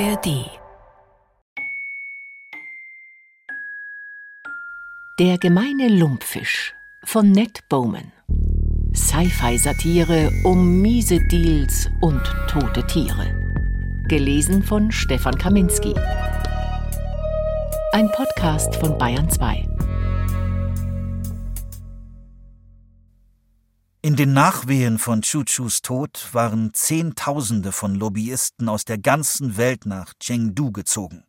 ARD Der gemeine Lumpfisch von Ned Bowman. Sci-Fi-Satire um miese Deals und tote Tiere. Gelesen von Stefan Kaminski. Ein Podcast von Bayern 2. In den Nachwehen von Chuchus Tod waren Zehntausende von Lobbyisten aus der ganzen Welt nach Chengdu gezogen.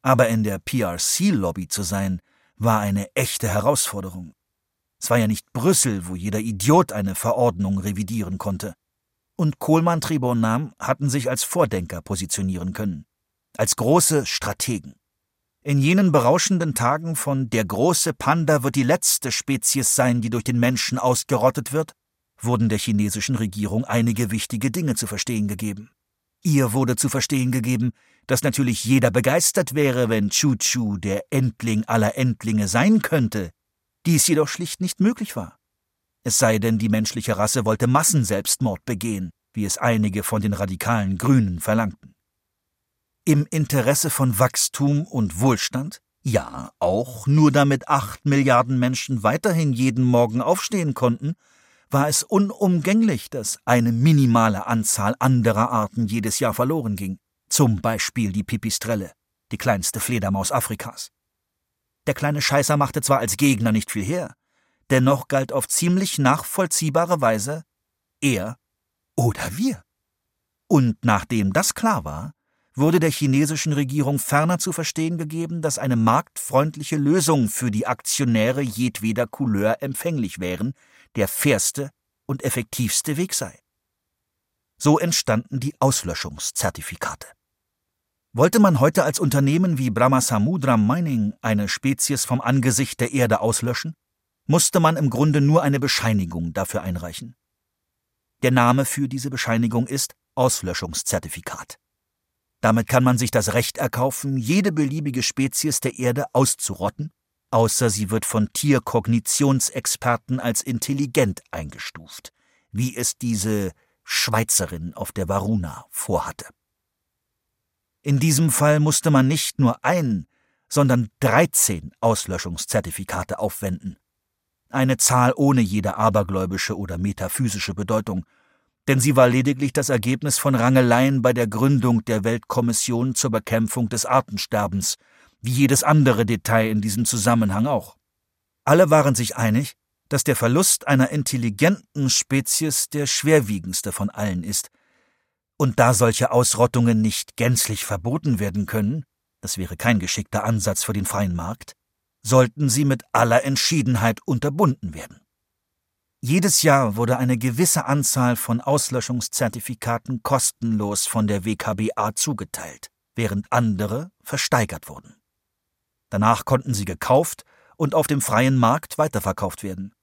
Aber in der PRC-Lobby zu sein, war eine echte Herausforderung. Es war ja nicht Brüssel, wo jeder Idiot eine Verordnung revidieren konnte. Und Kohlmann Tribonam hatten sich als Vordenker positionieren können, als große Strategen. In jenen berauschenden Tagen von der große Panda wird die letzte Spezies sein, die durch den Menschen ausgerottet wird, wurden der chinesischen Regierung einige wichtige Dinge zu verstehen gegeben. Ihr wurde zu verstehen gegeben, dass natürlich jeder begeistert wäre, wenn Chu Chu der Endling aller Endlinge sein könnte, dies jedoch schlicht nicht möglich war. Es sei denn, die menschliche Rasse wollte Massenselbstmord begehen, wie es einige von den radikalen Grünen verlangten. Im Interesse von Wachstum und Wohlstand? Ja, auch nur damit acht Milliarden Menschen weiterhin jeden Morgen aufstehen konnten, war es unumgänglich, dass eine minimale Anzahl anderer Arten jedes Jahr verloren ging. Zum Beispiel die Pipistrelle, die kleinste Fledermaus Afrikas. Der kleine Scheißer machte zwar als Gegner nicht viel her, dennoch galt auf ziemlich nachvollziehbare Weise er oder wir. Und nachdem das klar war, wurde der chinesischen Regierung ferner zu verstehen gegeben, dass eine marktfreundliche Lösung für die Aktionäre jedweder Couleur empfänglich wären, der fairste und effektivste Weg sei. So entstanden die Auslöschungszertifikate. Wollte man heute als Unternehmen wie Brahmasamudra Mining eine Spezies vom Angesicht der Erde auslöschen, musste man im Grunde nur eine Bescheinigung dafür einreichen. Der Name für diese Bescheinigung ist Auslöschungszertifikat. Damit kann man sich das Recht erkaufen, jede beliebige Spezies der Erde auszurotten außer sie wird von Tierkognitionsexperten als intelligent eingestuft, wie es diese Schweizerin auf der Varuna vorhatte. In diesem Fall musste man nicht nur ein, sondern 13 Auslöschungszertifikate aufwenden. Eine Zahl ohne jede abergläubische oder metaphysische Bedeutung, denn sie war lediglich das Ergebnis von Rangeleien bei der Gründung der Weltkommission zur Bekämpfung des Artensterbens wie jedes andere Detail in diesem Zusammenhang auch. Alle waren sich einig, dass der Verlust einer intelligenten Spezies der schwerwiegendste von allen ist, und da solche Ausrottungen nicht gänzlich verboten werden können, das wäre kein geschickter Ansatz für den freien Markt, sollten sie mit aller Entschiedenheit unterbunden werden. Jedes Jahr wurde eine gewisse Anzahl von Auslöschungszertifikaten kostenlos von der WKBA zugeteilt, während andere versteigert wurden. Danach konnten sie gekauft und auf dem freien Markt weiterverkauft werden.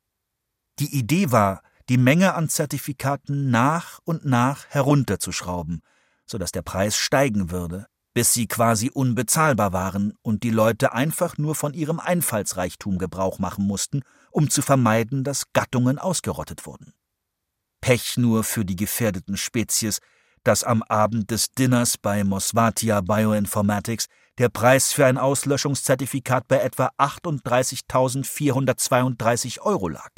Die Idee war, die Menge an Zertifikaten nach und nach herunterzuschrauben, so dass der Preis steigen würde, bis sie quasi unbezahlbar waren und die Leute einfach nur von ihrem Einfallsreichtum Gebrauch machen mussten, um zu vermeiden, dass Gattungen ausgerottet wurden. Pech nur für die gefährdeten Spezies, dass am Abend des Dinners bei Mosvatia Bioinformatics der Preis für ein Auslöschungszertifikat bei etwa 38.432 Euro lag.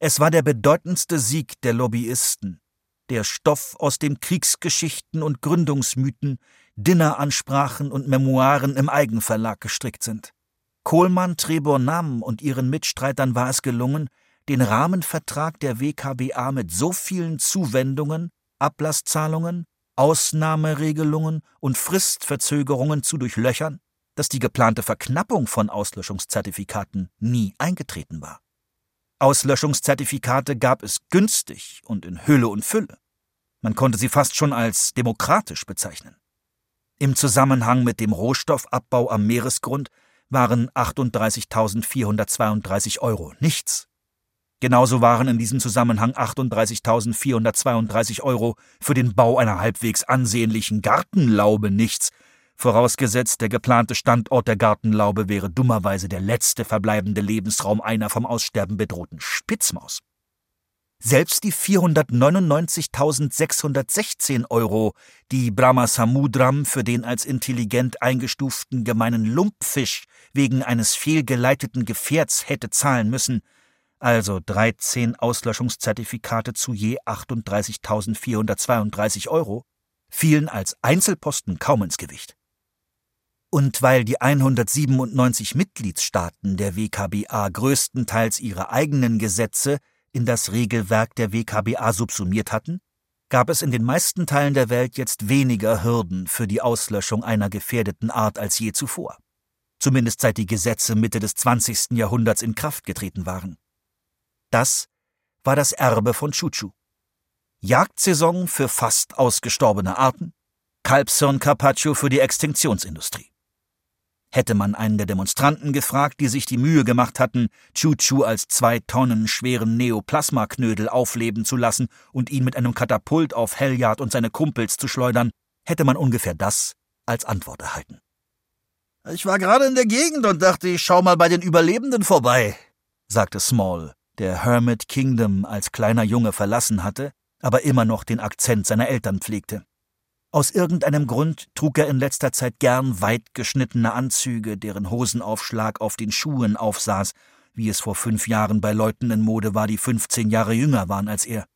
Es war der bedeutendste Sieg der Lobbyisten, der Stoff aus den Kriegsgeschichten und Gründungsmythen, Dinneransprachen und Memoiren im Eigenverlag gestrickt sind. Kohlmann, Trebor Nam und ihren Mitstreitern war es gelungen, den Rahmenvertrag der WKBA mit so vielen Zuwendungen, Ablasszahlungen, Ausnahmeregelungen und Fristverzögerungen zu durchlöchern, dass die geplante Verknappung von Auslöschungszertifikaten nie eingetreten war. Auslöschungszertifikate gab es günstig und in Hülle und Fülle. Man konnte sie fast schon als demokratisch bezeichnen. Im Zusammenhang mit dem Rohstoffabbau am Meeresgrund waren 38.432 Euro nichts. Genauso waren in diesem Zusammenhang 38.432 Euro für den Bau einer halbwegs ansehnlichen Gartenlaube nichts, vorausgesetzt der geplante Standort der Gartenlaube wäre dummerweise der letzte verbleibende Lebensraum einer vom Aussterben bedrohten Spitzmaus. Selbst die 499.616 Euro, die Brahmasamudram für den als intelligent eingestuften gemeinen Lumpfisch wegen eines fehlgeleiteten Gefährts hätte zahlen müssen, also 13 Auslöschungszertifikate zu je 38.432 Euro, fielen als Einzelposten kaum ins Gewicht. Und weil die 197 Mitgliedsstaaten der WKBA größtenteils ihre eigenen Gesetze in das Regelwerk der WKBA subsumiert hatten, gab es in den meisten Teilen der Welt jetzt weniger Hürden für die Auslöschung einer gefährdeten Art als je zuvor. Zumindest seit die Gesetze Mitte des 20. Jahrhunderts in Kraft getreten waren. Das war das Erbe von Chuchu. Jagdsaison für fast ausgestorbene Arten, Kalbshirn Carpaccio für die Extinktionsindustrie. Hätte man einen der Demonstranten gefragt, die sich die Mühe gemacht hatten, Chuchu als zwei Tonnen schweren Neoplasmaknödel aufleben zu lassen und ihn mit einem Katapult auf Helliard und seine Kumpels zu schleudern, hätte man ungefähr das als Antwort erhalten. Ich war gerade in der Gegend und dachte, ich schau mal bei den Überlebenden vorbei, sagte Small, der Hermit Kingdom als kleiner Junge verlassen hatte, aber immer noch den Akzent seiner Eltern pflegte. Aus irgendeinem Grund trug er in letzter Zeit gern weit geschnittene Anzüge, deren Hosenaufschlag auf den Schuhen aufsaß, wie es vor fünf Jahren bei Leuten in Mode war, die fünfzehn Jahre jünger waren als er.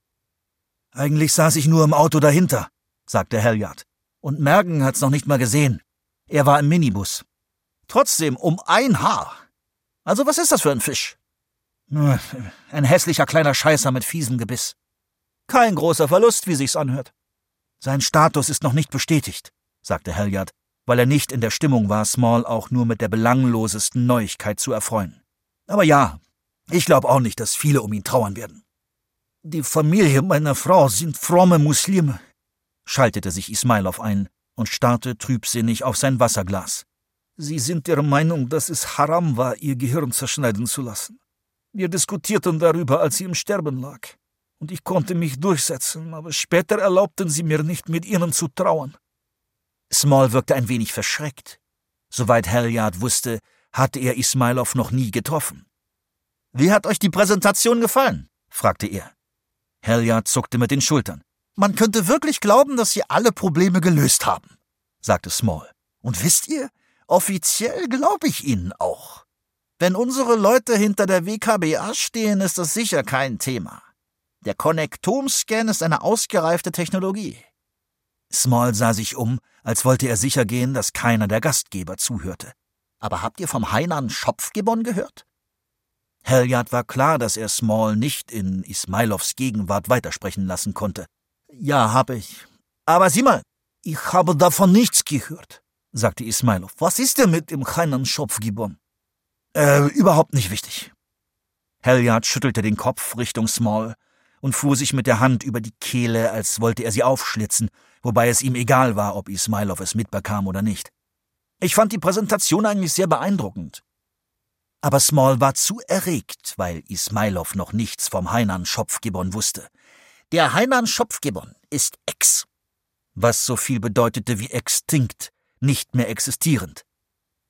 Eigentlich saß ich nur im Auto dahinter, sagte Halliard. Und Mergen hat's noch nicht mal gesehen. Er war im Minibus. Trotzdem um ein Haar. Also was ist das für ein Fisch? Ein hässlicher kleiner Scheißer mit fiesem Gebiss. Kein großer Verlust, wie sich's anhört. Sein Status ist noch nicht bestätigt, sagte Halliard, weil er nicht in der Stimmung war, Small auch nur mit der belanglosesten Neuigkeit zu erfreuen. Aber ja, ich glaube auch nicht, dass viele um ihn trauern werden. Die Familie meiner Frau sind fromme Muslime, schaltete sich Ismailov ein und starrte trübsinnig auf sein Wasserglas. Sie sind der Meinung, dass es haram war, ihr Gehirn zerschneiden zu lassen. Wir diskutierten darüber, als sie im Sterben lag und ich konnte mich durchsetzen, aber später erlaubten sie mir nicht, mit ihnen zu trauern. Small wirkte ein wenig verschreckt. Soweit Halliard wusste, hatte er Ismailov noch nie getroffen. Wie hat euch die Präsentation gefallen? fragte er. Halliard zuckte mit den Schultern. Man könnte wirklich glauben, dass sie alle Probleme gelöst haben, sagte Small. Und wisst ihr, offiziell glaube ich ihnen auch. Wenn unsere Leute hinter der WKBA stehen, ist das sicher kein Thema. Der Konnektomscan ist eine ausgereifte Technologie. Small sah sich um, als wollte er sicher gehen, dass keiner der Gastgeber zuhörte. Aber habt ihr vom Hainan Schopfgibbon gehört? Halliard war klar, dass er Small nicht in Ismailovs Gegenwart weitersprechen lassen konnte. Ja, hab ich. Aber sieh mal, ich habe davon nichts gehört, sagte Ismailov. Was ist denn mit dem Hainan Schopfgibbon? Äh, überhaupt nicht wichtig. Halliard schüttelte den Kopf Richtung Small und fuhr sich mit der Hand über die Kehle, als wollte er sie aufschlitzen, wobei es ihm egal war, ob Ismailov es mitbekam oder nicht. Ich fand die Präsentation eigentlich sehr beeindruckend. Aber Small war zu erregt, weil Ismailov noch nichts vom Hainan Schopfgibbon wusste. Der Hainan Schopfgibbon ist ex. Was so viel bedeutete wie extinkt, nicht mehr existierend.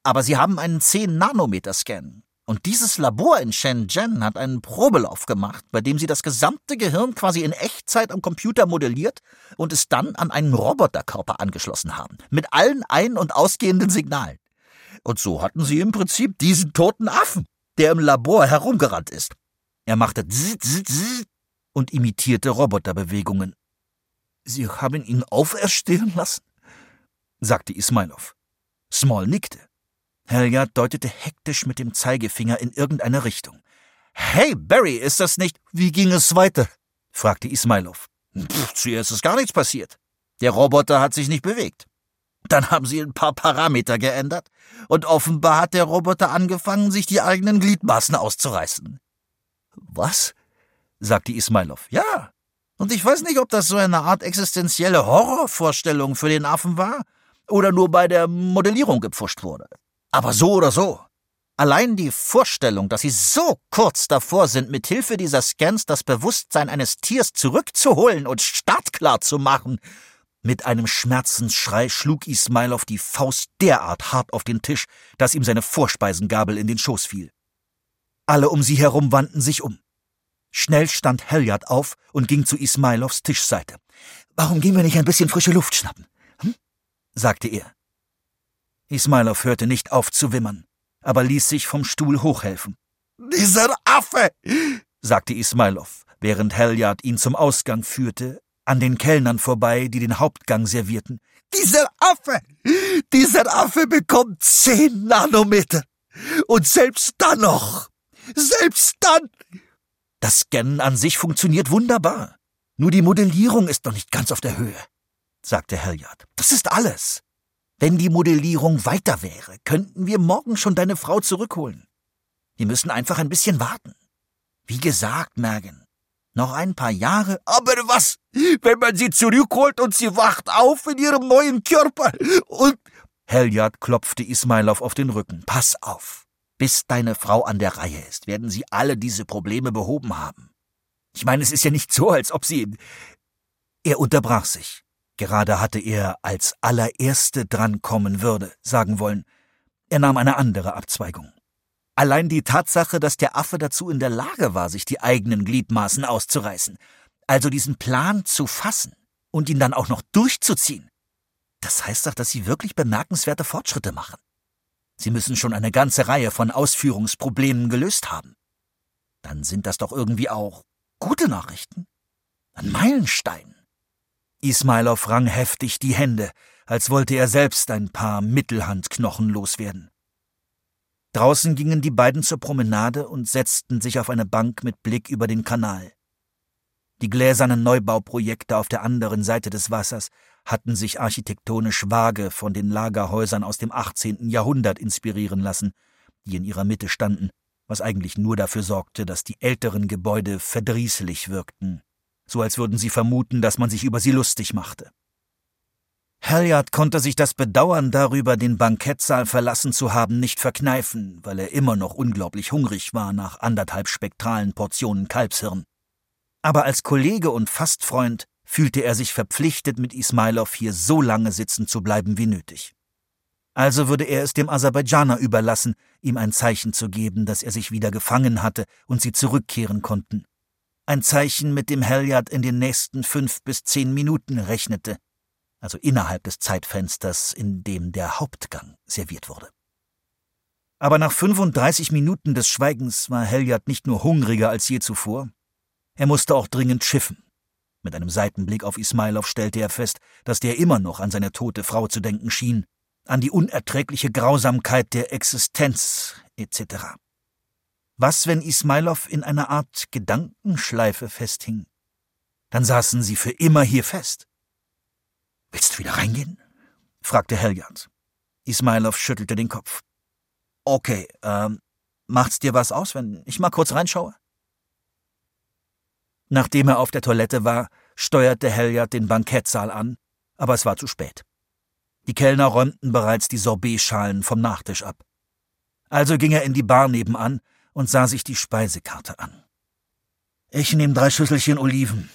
Aber sie haben einen 10-Nanometer-Scan. Und dieses Labor in Shenzhen hat einen Probelauf gemacht, bei dem sie das gesamte Gehirn quasi in Echtzeit am Computer modelliert und es dann an einen Roboterkörper angeschlossen haben, mit allen ein- und ausgehenden Signalen. Und so hatten sie im Prinzip diesen toten Affen, der im Labor herumgerannt ist. Er machte zzz und imitierte Roboterbewegungen. Sie haben ihn auferstehen lassen? sagte Ismailov. Small nickte. Helga deutete hektisch mit dem Zeigefinger in irgendeine Richtung. Hey, Barry, ist das nicht. Wie ging es weiter? fragte Ismailov. Zuerst ist gar nichts passiert. Der Roboter hat sich nicht bewegt. Dann haben sie ein paar Parameter geändert und offenbar hat der Roboter angefangen, sich die eigenen Gliedmaßen auszureißen. Was? sagte Ismailov. Ja. Und ich weiß nicht, ob das so eine Art existenzielle Horrorvorstellung für den Affen war oder nur bei der Modellierung gepfuscht wurde. Aber so oder so. Allein die Vorstellung, dass sie so kurz davor sind, mit Hilfe dieser Scans das Bewusstsein eines Tiers zurückzuholen und startklar zu machen. Mit einem Schmerzensschrei schlug Ismailov die Faust derart hart auf den Tisch, dass ihm seine Vorspeisengabel in den Schoß fiel. Alle um sie herum wandten sich um. Schnell stand Helyard auf und ging zu Ismailovs Tischseite. Warum gehen wir nicht ein bisschen frische Luft schnappen? Hm? sagte er. Ismailov hörte nicht auf zu wimmern, aber ließ sich vom Stuhl hochhelfen. Dieser Affe! sagte Ismailov, während Helyard ihn zum Ausgang führte, an den Kellnern vorbei, die den Hauptgang servierten. Dieser Affe! Dieser Affe bekommt zehn Nanometer! Und selbst dann noch! Selbst dann! Das Scannen an sich funktioniert wunderbar. Nur die Modellierung ist noch nicht ganz auf der Höhe, sagte Helyard. Das ist alles. Wenn die Modellierung weiter wäre, könnten wir morgen schon deine Frau zurückholen. Wir müssen einfach ein bisschen warten. Wie gesagt, Mergen, noch ein paar Jahre. Aber was, wenn man sie zurückholt und sie wacht auf in ihrem neuen Körper und... Helyard klopfte Ismailov auf den Rücken. Pass auf. Bis deine Frau an der Reihe ist, werden sie alle diese Probleme behoben haben. Ich meine, es ist ja nicht so, als ob sie. Er unterbrach sich. Gerade hatte er als allererste drankommen würde, sagen wollen. Er nahm eine andere Abzweigung. Allein die Tatsache, dass der Affe dazu in der Lage war, sich die eigenen Gliedmaßen auszureißen, also diesen Plan zu fassen und ihn dann auch noch durchzuziehen, das heißt doch, dass sie wirklich bemerkenswerte Fortschritte machen. Sie müssen schon eine ganze Reihe von Ausführungsproblemen gelöst haben. Dann sind das doch irgendwie auch gute Nachrichten. Ein Meilenstein. Ismailov rang heftig die Hände, als wollte er selbst ein paar Mittelhandknochen loswerden. Draußen gingen die beiden zur Promenade und setzten sich auf eine Bank mit Blick über den Kanal. Die gläsernen Neubauprojekte auf der anderen Seite des Wassers hatten sich architektonisch vage von den Lagerhäusern aus dem 18. Jahrhundert inspirieren lassen, die in ihrer Mitte standen, was eigentlich nur dafür sorgte, dass die älteren Gebäude verdrießlich wirkten, so als würden sie vermuten, dass man sich über sie lustig machte. Halliard konnte sich das Bedauern darüber, den Bankettsaal verlassen zu haben, nicht verkneifen, weil er immer noch unglaublich hungrig war nach anderthalb spektralen Portionen Kalbshirn aber als Kollege und Fastfreund fühlte er sich verpflichtet, mit Ismailov hier so lange sitzen zu bleiben wie nötig. Also würde er es dem Aserbaidschaner überlassen, ihm ein Zeichen zu geben, dass er sich wieder gefangen hatte und sie zurückkehren konnten. Ein Zeichen, mit dem Helyard in den nächsten fünf bis zehn Minuten rechnete, also innerhalb des Zeitfensters, in dem der Hauptgang serviert wurde. Aber nach 35 Minuten des Schweigens war Helyard nicht nur hungriger als je zuvor, er musste auch dringend schiffen. Mit einem Seitenblick auf Ismailov stellte er fest, dass der immer noch an seine tote Frau zu denken schien, an die unerträgliche Grausamkeit der Existenz etc. Was, wenn Ismailov in einer Art Gedankenschleife festhing? Dann saßen sie für immer hier fest. Willst du wieder reingehen? fragte Helyard. Ismailov schüttelte den Kopf. Okay, ähm, macht's dir was aus, wenn ich mal kurz reinschaue? Nachdem er auf der Toilette war, steuerte Helyard den Bankettsaal an, aber es war zu spät. Die Kellner räumten bereits die Sorbetschalen vom Nachtisch ab. Also ging er in die Bar nebenan und sah sich die Speisekarte an. Ich nehme drei Schüsselchen Oliven,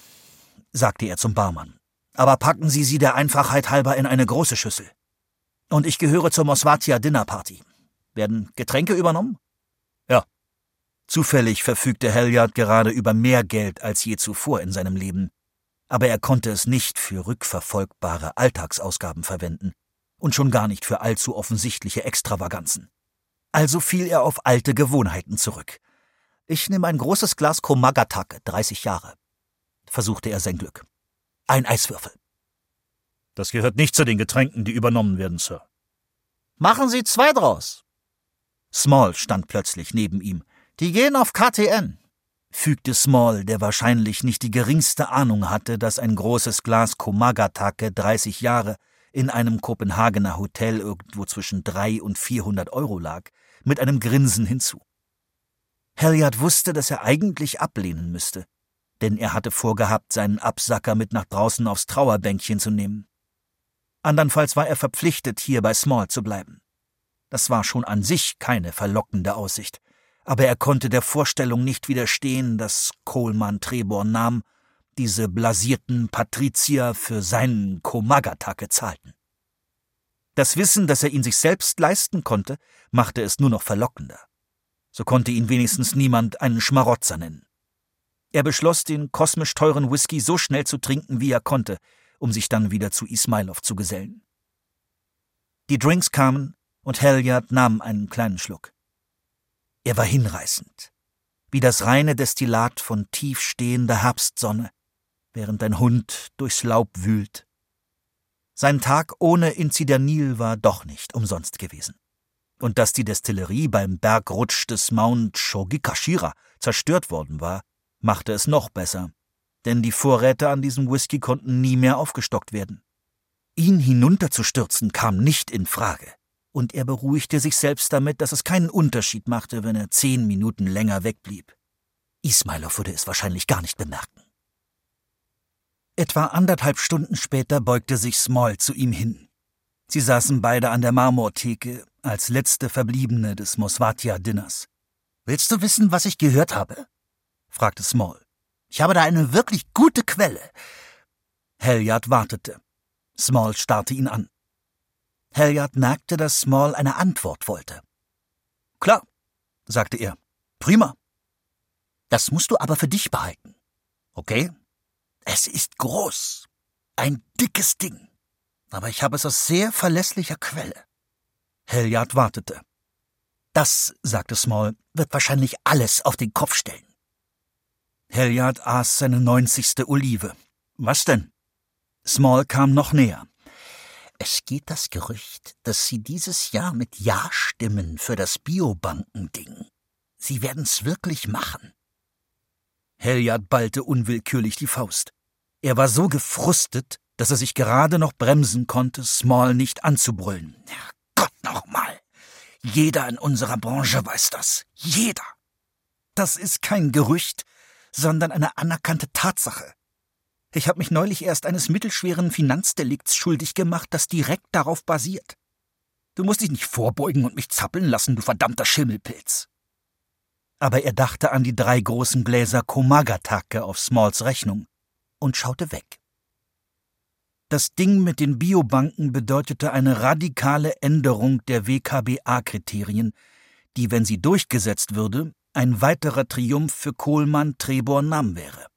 sagte er zum Barmann. Aber packen Sie sie der Einfachheit halber in eine große Schüssel. Und ich gehöre zur Mosvatia Dinnerparty. Werden Getränke übernommen? Ja, Zufällig verfügte Helyard gerade über mehr Geld als je zuvor in seinem Leben, aber er konnte es nicht für rückverfolgbare Alltagsausgaben verwenden und schon gar nicht für allzu offensichtliche Extravaganzen. Also fiel er auf alte Gewohnheiten zurück. Ich nehme ein großes Glas Komagatake, 30 Jahre. Versuchte er sein Glück. Ein Eiswürfel. Das gehört nicht zu den Getränken, die übernommen werden, Sir. Machen Sie zwei draus. Small stand plötzlich neben ihm, die gehen auf KTN, fügte Small, der wahrscheinlich nicht die geringste Ahnung hatte, dass ein großes Glas Komagatake 30 Jahre in einem Kopenhagener Hotel irgendwo zwischen drei und vierhundert Euro lag, mit einem Grinsen hinzu. Halliard wusste, dass er eigentlich ablehnen müsste, denn er hatte vorgehabt, seinen Absacker mit nach draußen aufs Trauerbänkchen zu nehmen. Andernfalls war er verpflichtet, hier bei Small zu bleiben. Das war schon an sich keine verlockende Aussicht, aber er konnte der Vorstellung nicht widerstehen, dass Coleman Trebor nahm, diese blasierten Patrizier für seinen Komagatake zahlten. Das Wissen, dass er ihn sich selbst leisten konnte, machte es nur noch verlockender. So konnte ihn wenigstens niemand einen Schmarotzer nennen. Er beschloss, den kosmisch teuren Whisky so schnell zu trinken, wie er konnte, um sich dann wieder zu Ismailov zu gesellen. Die Drinks kamen und Helyard nahm einen kleinen Schluck. Er war hinreißend, wie das reine Destillat von tiefstehender Herbstsonne, während ein Hund durchs Laub wühlt. Sein Tag ohne Inzidanil war doch nicht umsonst gewesen. Und dass die Destillerie beim Bergrutsch des Mount Shogikashira zerstört worden war, machte es noch besser, denn die Vorräte an diesem Whisky konnten nie mehr aufgestockt werden. Ihn hinunterzustürzen kam nicht in Frage, und er beruhigte sich selbst damit, dass es keinen Unterschied machte, wenn er zehn Minuten länger wegblieb. Ismailov würde es wahrscheinlich gar nicht bemerken. Etwa anderthalb Stunden später beugte sich Small zu ihm hin. Sie saßen beide an der Marmortheke als letzte Verbliebene des Mosvatia-Dinners. Willst du wissen, was ich gehört habe? fragte Small. Ich habe da eine wirklich gute Quelle. Helyard wartete. Small starrte ihn an. Helyard merkte, dass Small eine Antwort wollte. Klar, sagte er. Prima. Das musst du aber für dich behalten. Okay? Es ist groß. Ein dickes Ding. Aber ich habe es aus sehr verlässlicher Quelle. Helyard wartete. Das, sagte Small, wird wahrscheinlich alles auf den Kopf stellen. Helyard aß seine neunzigste Olive. Was denn? Small kam noch näher. Es geht das Gerücht, dass Sie dieses Jahr mit Ja stimmen für das Biobanken-Ding. Sie werden's wirklich machen. Helyard ballte unwillkürlich die Faust. Er war so gefrustet, dass er sich gerade noch bremsen konnte, Small nicht anzubrüllen. Gott nochmal! Jeder in unserer Branche weiß das. Jeder! Das ist kein Gerücht, sondern eine anerkannte Tatsache. Ich habe mich neulich erst eines mittelschweren Finanzdelikts schuldig gemacht, das direkt darauf basiert. Du musst dich nicht vorbeugen und mich zappeln lassen, du verdammter Schimmelpilz. Aber er dachte an die drei großen Gläser Komagatake auf Smalls Rechnung und schaute weg. Das Ding mit den Biobanken bedeutete eine radikale Änderung der WKBA-Kriterien, die, wenn sie durchgesetzt würde, ein weiterer Triumph für Kohlmann Trebor Nam wäre.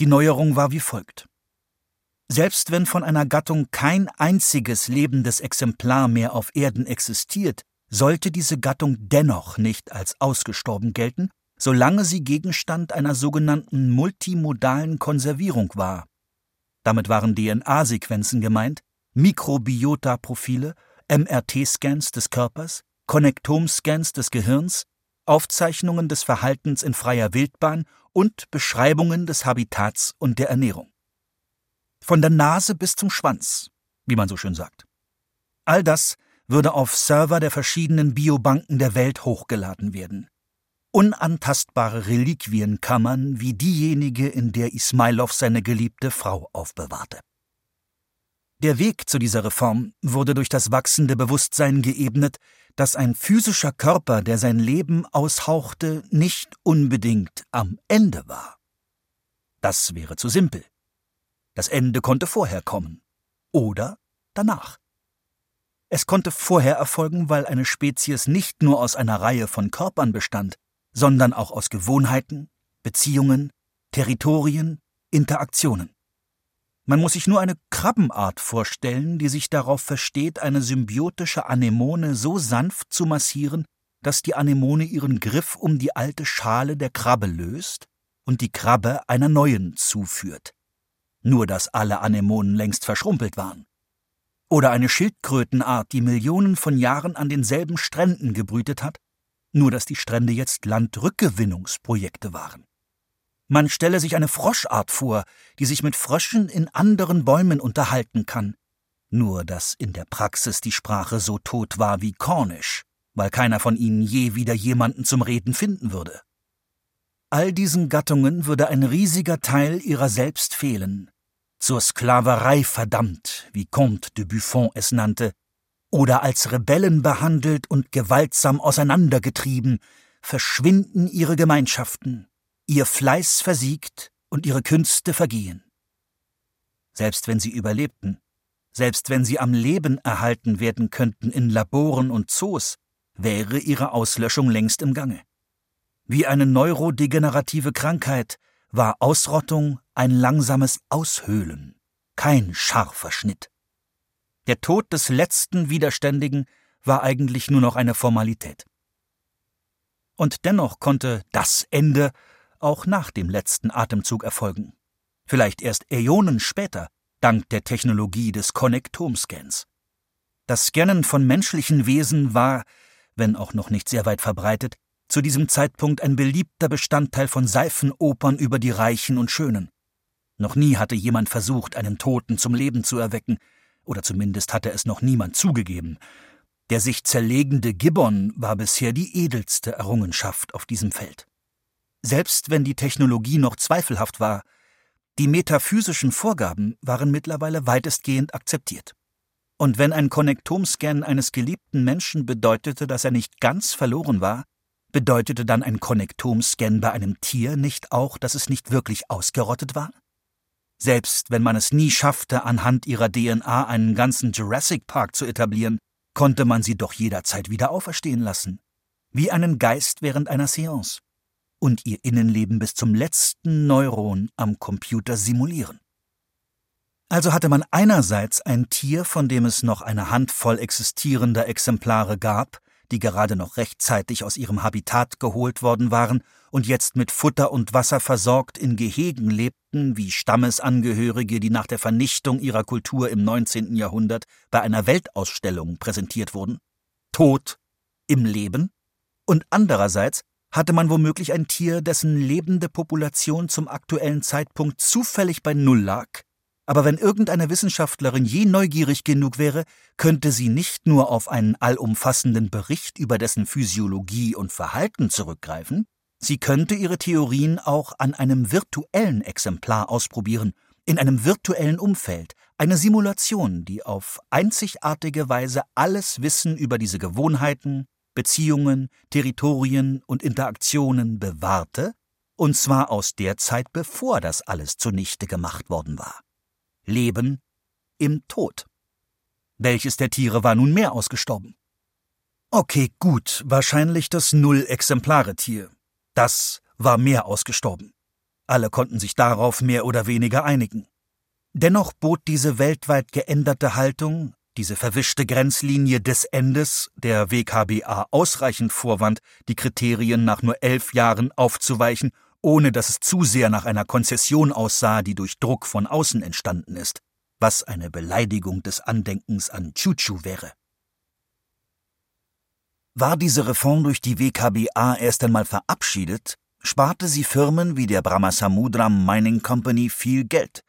Die Neuerung war wie folgt. Selbst wenn von einer Gattung kein einziges lebendes Exemplar mehr auf Erden existiert, sollte diese Gattung dennoch nicht als ausgestorben gelten, solange sie Gegenstand einer sogenannten multimodalen Konservierung war. Damit waren DNA-Sequenzen gemeint, Mikrobiota-Profile, MRT-Scans des Körpers, Konnektom-Scans des Gehirns, Aufzeichnungen des Verhaltens in freier Wildbahn und Beschreibungen des Habitats und der Ernährung. Von der Nase bis zum Schwanz, wie man so schön sagt. All das würde auf Server der verschiedenen Biobanken der Welt hochgeladen werden unantastbare Reliquienkammern wie diejenige, in der Ismailov seine geliebte Frau aufbewahrte. Der Weg zu dieser Reform wurde durch das wachsende Bewusstsein geebnet, dass ein physischer Körper, der sein Leben aushauchte, nicht unbedingt am Ende war. Das wäre zu simpel. Das Ende konnte vorher kommen oder danach. Es konnte vorher erfolgen, weil eine Spezies nicht nur aus einer Reihe von Körpern bestand, sondern auch aus Gewohnheiten, Beziehungen, Territorien, Interaktionen. Man muss sich nur eine Krabbenart vorstellen, die sich darauf versteht, eine symbiotische Anemone so sanft zu massieren, dass die Anemone ihren Griff um die alte Schale der Krabbe löst und die Krabbe einer neuen zuführt. Nur dass alle Anemonen längst verschrumpelt waren. Oder eine Schildkrötenart, die Millionen von Jahren an denselben Stränden gebrütet hat nur dass die Strände jetzt Landrückgewinnungsprojekte waren. Man stelle sich eine Froschart vor, die sich mit Fröschen in anderen Bäumen unterhalten kann, nur dass in der Praxis die Sprache so tot war wie Cornish, weil keiner von ihnen je wieder jemanden zum Reden finden würde. All diesen Gattungen würde ein riesiger Teil ihrer selbst fehlen, zur Sklaverei verdammt, wie Comte de Buffon es nannte, oder als Rebellen behandelt und gewaltsam auseinandergetrieben, verschwinden ihre Gemeinschaften, ihr Fleiß versiegt und ihre Künste vergehen. Selbst wenn sie überlebten, selbst wenn sie am Leben erhalten werden könnten in Laboren und Zoos, wäre ihre Auslöschung längst im Gange. Wie eine neurodegenerative Krankheit war Ausrottung ein langsames Aushöhlen, kein scharfer Schnitt. Der Tod des letzten Widerständigen war eigentlich nur noch eine Formalität. Und dennoch konnte das Ende auch nach dem letzten Atemzug erfolgen. Vielleicht erst Äonen später, dank der Technologie des Konnektomscans. Das Scannen von menschlichen Wesen war, wenn auch noch nicht sehr weit verbreitet, zu diesem Zeitpunkt ein beliebter Bestandteil von Seifenopern über die Reichen und Schönen. Noch nie hatte jemand versucht, einen Toten zum Leben zu erwecken, oder zumindest hatte es noch niemand zugegeben. Der sich zerlegende Gibbon war bisher die edelste Errungenschaft auf diesem Feld. Selbst wenn die Technologie noch zweifelhaft war, die metaphysischen Vorgaben waren mittlerweile weitestgehend akzeptiert. Und wenn ein Konnektomscan eines geliebten Menschen bedeutete, dass er nicht ganz verloren war, bedeutete dann ein Konnektomscan bei einem Tier nicht auch, dass es nicht wirklich ausgerottet war? Selbst wenn man es nie schaffte, anhand ihrer DNA einen ganzen Jurassic Park zu etablieren, konnte man sie doch jederzeit wieder auferstehen lassen. Wie einen Geist während einer Seance. Und ihr Innenleben bis zum letzten Neuron am Computer simulieren. Also hatte man einerseits ein Tier, von dem es noch eine Handvoll existierender Exemplare gab, die gerade noch rechtzeitig aus ihrem Habitat geholt worden waren und jetzt mit Futter und Wasser versorgt in Gehegen lebten, wie Stammesangehörige, die nach der Vernichtung ihrer Kultur im 19. Jahrhundert bei einer Weltausstellung präsentiert wurden. Tod im Leben? Und andererseits hatte man womöglich ein Tier, dessen lebende Population zum aktuellen Zeitpunkt zufällig bei Null lag aber wenn irgendeine Wissenschaftlerin je neugierig genug wäre, könnte sie nicht nur auf einen allumfassenden Bericht über dessen Physiologie und Verhalten zurückgreifen, sie könnte ihre Theorien auch an einem virtuellen Exemplar ausprobieren, in einem virtuellen Umfeld, eine Simulation, die auf einzigartige Weise alles Wissen über diese Gewohnheiten, Beziehungen, Territorien und Interaktionen bewahrte, und zwar aus der Zeit, bevor das alles zunichte gemacht worden war. Leben im Tod. Welches der Tiere war nun mehr ausgestorben? Okay, gut, wahrscheinlich das Null-Exemplare-Tier. Das war mehr ausgestorben. Alle konnten sich darauf mehr oder weniger einigen. Dennoch bot diese weltweit geänderte Haltung, diese verwischte Grenzlinie des Endes der WKBA ausreichend Vorwand, die Kriterien nach nur elf Jahren aufzuweichen ohne dass es zu sehr nach einer Konzession aussah, die durch Druck von außen entstanden ist, was eine Beleidigung des Andenkens an Chuchu wäre. War diese Reform durch die WKBA erst einmal verabschiedet, sparte sie Firmen wie der Brahmasamudram Mining Company viel Geld,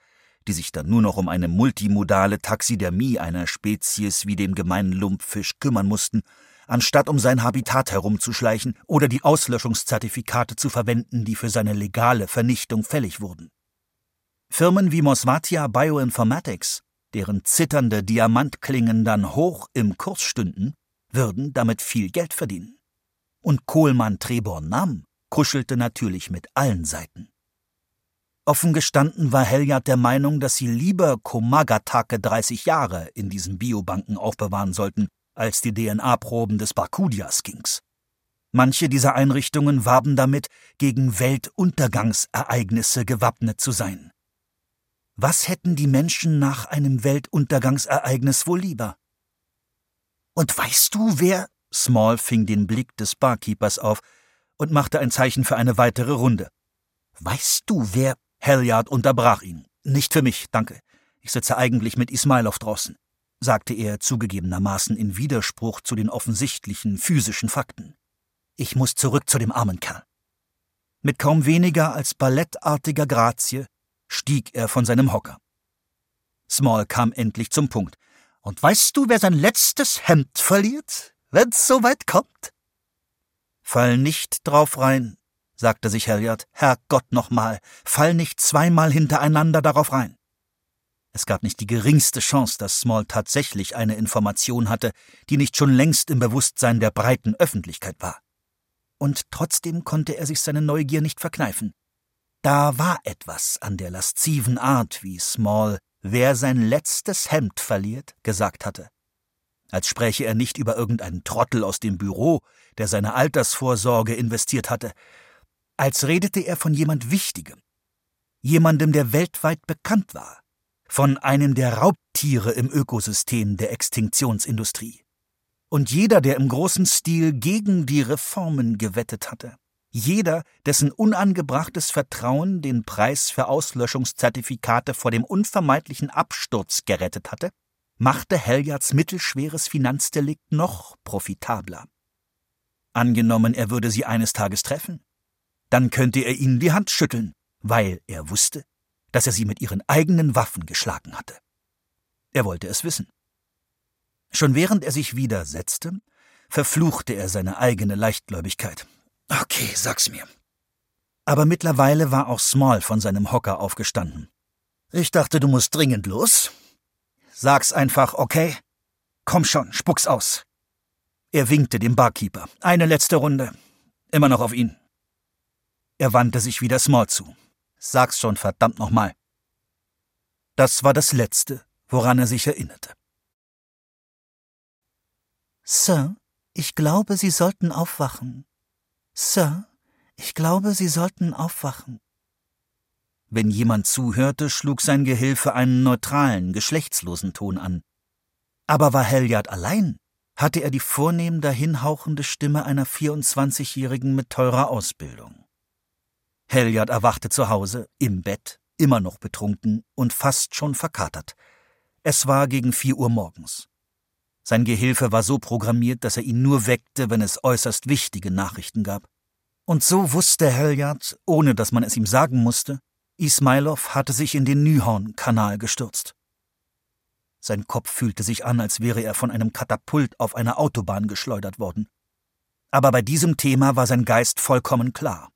die sich dann nur noch um eine multimodale Taxidermie einer Spezies wie dem gemeinen Lumpfisch kümmern mussten anstatt um sein Habitat herumzuschleichen oder die Auslöschungszertifikate zu verwenden, die für seine legale Vernichtung fällig wurden. Firmen wie Mosvatia Bioinformatics, deren zitternde Diamantklingen dann hoch im Kurs stünden, würden damit viel Geld verdienen. Und Kohlmann Trebor Nam kuschelte natürlich mit allen Seiten. Offen gestanden war Helyard der Meinung, dass sie lieber Komagatake 30 Jahre in diesen Biobanken aufbewahren sollten, als die DNA-Proben des Barkudia-Skinks. Manche dieser Einrichtungen warben damit, gegen Weltuntergangsereignisse gewappnet zu sein. Was hätten die Menschen nach einem Weltuntergangsereignis wohl lieber? Und weißt du, wer? Small fing den Blick des Barkeepers auf und machte ein Zeichen für eine weitere Runde. Weißt du, wer? Halliard unterbrach ihn. Nicht für mich, danke. Ich sitze eigentlich mit Ismailov draußen sagte er zugegebenermaßen in Widerspruch zu den offensichtlichen physischen Fakten. Ich muss zurück zu dem armen Kerl. Mit kaum weniger als ballettartiger Grazie stieg er von seinem Hocker. Small kam endlich zum Punkt. Und weißt du, wer sein letztes Hemd verliert, wenn's so weit kommt? Fall nicht drauf rein, sagte sich Halliard. Herrgott nochmal, fall nicht zweimal hintereinander darauf rein. Es gab nicht die geringste Chance, dass Small tatsächlich eine Information hatte, die nicht schon längst im Bewusstsein der breiten Öffentlichkeit war. Und trotzdem konnte er sich seine Neugier nicht verkneifen. Da war etwas an der lasziven Art, wie Small, wer sein letztes Hemd verliert, gesagt hatte. Als spräche er nicht über irgendeinen Trottel aus dem Büro, der seine Altersvorsorge investiert hatte, als redete er von jemand Wichtigem, jemandem, der weltweit bekannt war, von einem der Raubtiere im Ökosystem der Extinktionsindustrie. Und jeder, der im großen Stil gegen die Reformen gewettet hatte, jeder, dessen unangebrachtes Vertrauen den Preis für Auslöschungszertifikate vor dem unvermeidlichen Absturz gerettet hatte, machte Heljards mittelschweres Finanzdelikt noch profitabler. Angenommen, er würde sie eines Tages treffen, dann könnte er ihnen die Hand schütteln, weil er wusste, dass er sie mit ihren eigenen Waffen geschlagen hatte. Er wollte es wissen. Schon während er sich wieder setzte, verfluchte er seine eigene Leichtgläubigkeit. Okay, sag's mir. Aber mittlerweile war auch Small von seinem Hocker aufgestanden. Ich dachte, du musst dringend los. Sag's einfach, okay? Komm schon, spuck's aus. Er winkte dem Barkeeper. Eine letzte Runde. Immer noch auf ihn. Er wandte sich wieder Small zu. Sag's schon verdammt nochmal. Das war das Letzte, woran er sich erinnerte. Sir, ich glaube, Sie sollten aufwachen. Sir, ich glaube, Sie sollten aufwachen. Wenn jemand zuhörte, schlug sein Gehilfe einen neutralen, geschlechtslosen Ton an. Aber war Helyard allein, hatte er die vornehm dahinhauchende Stimme einer 24-Jährigen mit teurer Ausbildung. Helyard erwachte zu Hause, im Bett, immer noch betrunken und fast schon verkatert. Es war gegen vier Uhr morgens. Sein Gehilfe war so programmiert, dass er ihn nur weckte, wenn es äußerst wichtige Nachrichten gab. Und so wusste Helyard, ohne dass man es ihm sagen musste, Ismailov hatte sich in den Nyhorn-Kanal gestürzt. Sein Kopf fühlte sich an, als wäre er von einem Katapult auf einer Autobahn geschleudert worden. Aber bei diesem Thema war sein Geist vollkommen klar.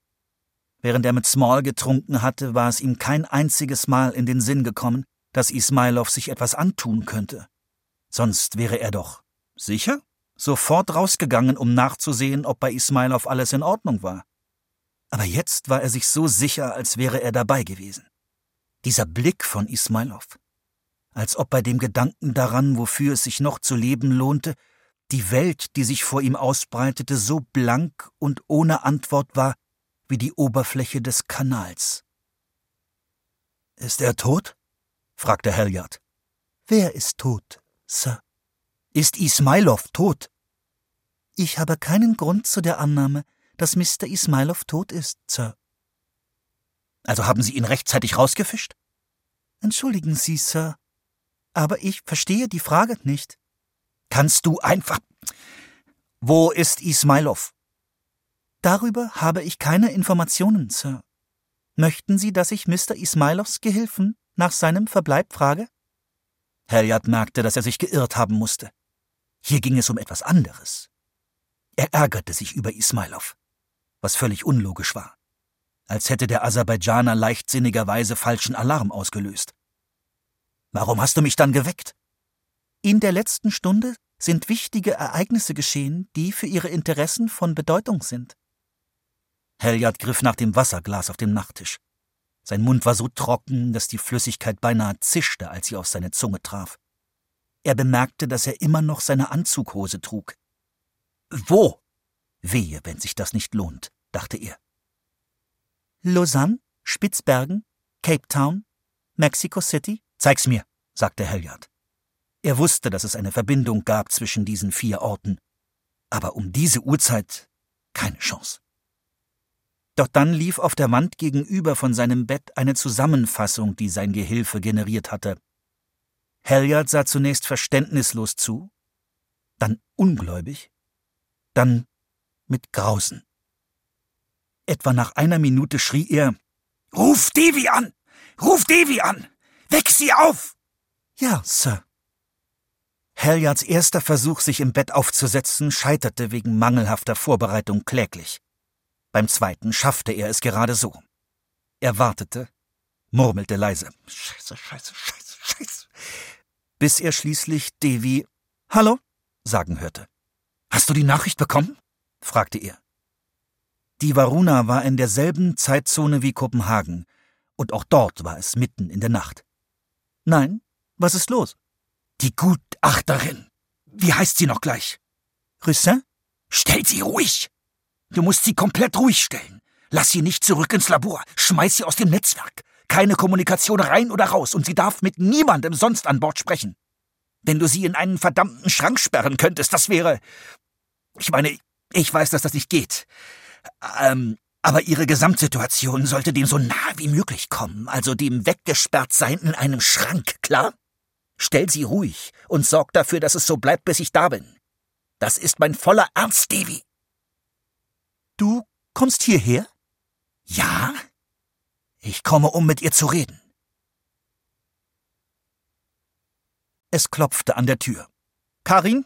Während er mit Small getrunken hatte, war es ihm kein einziges Mal in den Sinn gekommen, dass Ismailov sich etwas antun könnte. Sonst wäre er doch sicher sofort rausgegangen, um nachzusehen, ob bei Ismailov alles in Ordnung war. Aber jetzt war er sich so sicher, als wäre er dabei gewesen. Dieser Blick von Ismailov, als ob bei dem Gedanken daran, wofür es sich noch zu leben lohnte, die Welt, die sich vor ihm ausbreitete, so blank und ohne Antwort war, wie die Oberfläche des Kanals. Ist er tot? fragte Helyard. Wer ist tot, Sir? Ist Ismailov tot? Ich habe keinen Grund zu der Annahme, dass Mr. Ismailov tot ist, Sir. Also haben Sie ihn rechtzeitig rausgefischt? Entschuldigen Sie, Sir, aber ich verstehe die Frage nicht. Kannst du einfach. Wo ist Ismailov? Darüber habe ich keine Informationen, Sir. Möchten Sie, dass ich Mr. Ismailovs Gehilfen nach seinem Verbleib frage? Helyard merkte, dass er sich geirrt haben musste. Hier ging es um etwas anderes. Er ärgerte sich über Ismailov, was völlig unlogisch war. Als hätte der Aserbaidschaner leichtsinnigerweise falschen Alarm ausgelöst. Warum hast du mich dann geweckt? In der letzten Stunde sind wichtige Ereignisse geschehen, die für ihre Interessen von Bedeutung sind. Helyard griff nach dem Wasserglas auf dem Nachttisch. Sein Mund war so trocken, dass die Flüssigkeit beinahe zischte, als sie auf seine Zunge traf. Er bemerkte, dass er immer noch seine Anzughose trug. Wo? Wehe, wenn sich das nicht lohnt, dachte er. Lausanne, Spitzbergen, Cape Town, Mexico City? Zeig's mir, sagte Helyard. Er wusste, dass es eine Verbindung gab zwischen diesen vier Orten. Aber um diese Uhrzeit keine Chance. Doch dann lief auf der Wand gegenüber von seinem Bett eine Zusammenfassung, die sein Gehilfe generiert hatte. Helyard sah zunächst verständnislos zu, dann ungläubig, dann mit Grausen. Etwa nach einer Minute schrie er Ruf Devi an. Ruf Devi an. Weck sie auf. Ja, Sir. Helyards erster Versuch, sich im Bett aufzusetzen, scheiterte wegen mangelhafter Vorbereitung kläglich. Beim zweiten schaffte er es gerade so. Er wartete, murmelte leise. Scheiße, scheiße, scheiße, scheiße. Bis er schließlich Devi Hallo sagen hörte. Hast du die Nachricht bekommen? fragte er. Die Varuna war in derselben Zeitzone wie Kopenhagen, und auch dort war es mitten in der Nacht. Nein, was ist los? Die Gutachterin. Wie heißt sie noch gleich? Russin? Stell sie ruhig! Du musst sie komplett ruhig stellen. Lass sie nicht zurück ins Labor. Schmeiß sie aus dem Netzwerk. Keine Kommunikation rein oder raus und sie darf mit niemandem sonst an Bord sprechen. Wenn du sie in einen verdammten Schrank sperren könntest, das wäre. Ich meine, ich weiß, dass das nicht geht. Ähm, aber ihre Gesamtsituation sollte dem so nah wie möglich kommen, also dem weggesperrt sein in einem Schrank, klar? Stell sie ruhig und sorg dafür, dass es so bleibt, bis ich da bin. Das ist mein voller Ernst, Davy. Du kommst hierher? Ja? Ich komme, um mit ihr zu reden. Es klopfte an der Tür. Karin,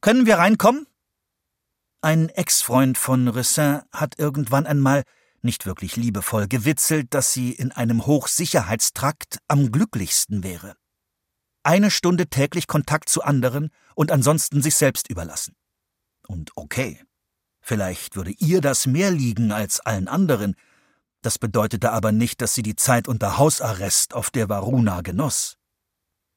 können wir reinkommen? Ein Ex-Freund von Ressin hat irgendwann einmal, nicht wirklich liebevoll, gewitzelt, dass sie in einem Hochsicherheitstrakt am glücklichsten wäre. Eine Stunde täglich Kontakt zu anderen und ansonsten sich selbst überlassen. Und okay, vielleicht würde ihr das mehr liegen als allen anderen, das bedeutete aber nicht, dass sie die Zeit unter Hausarrest auf der Varuna genoss.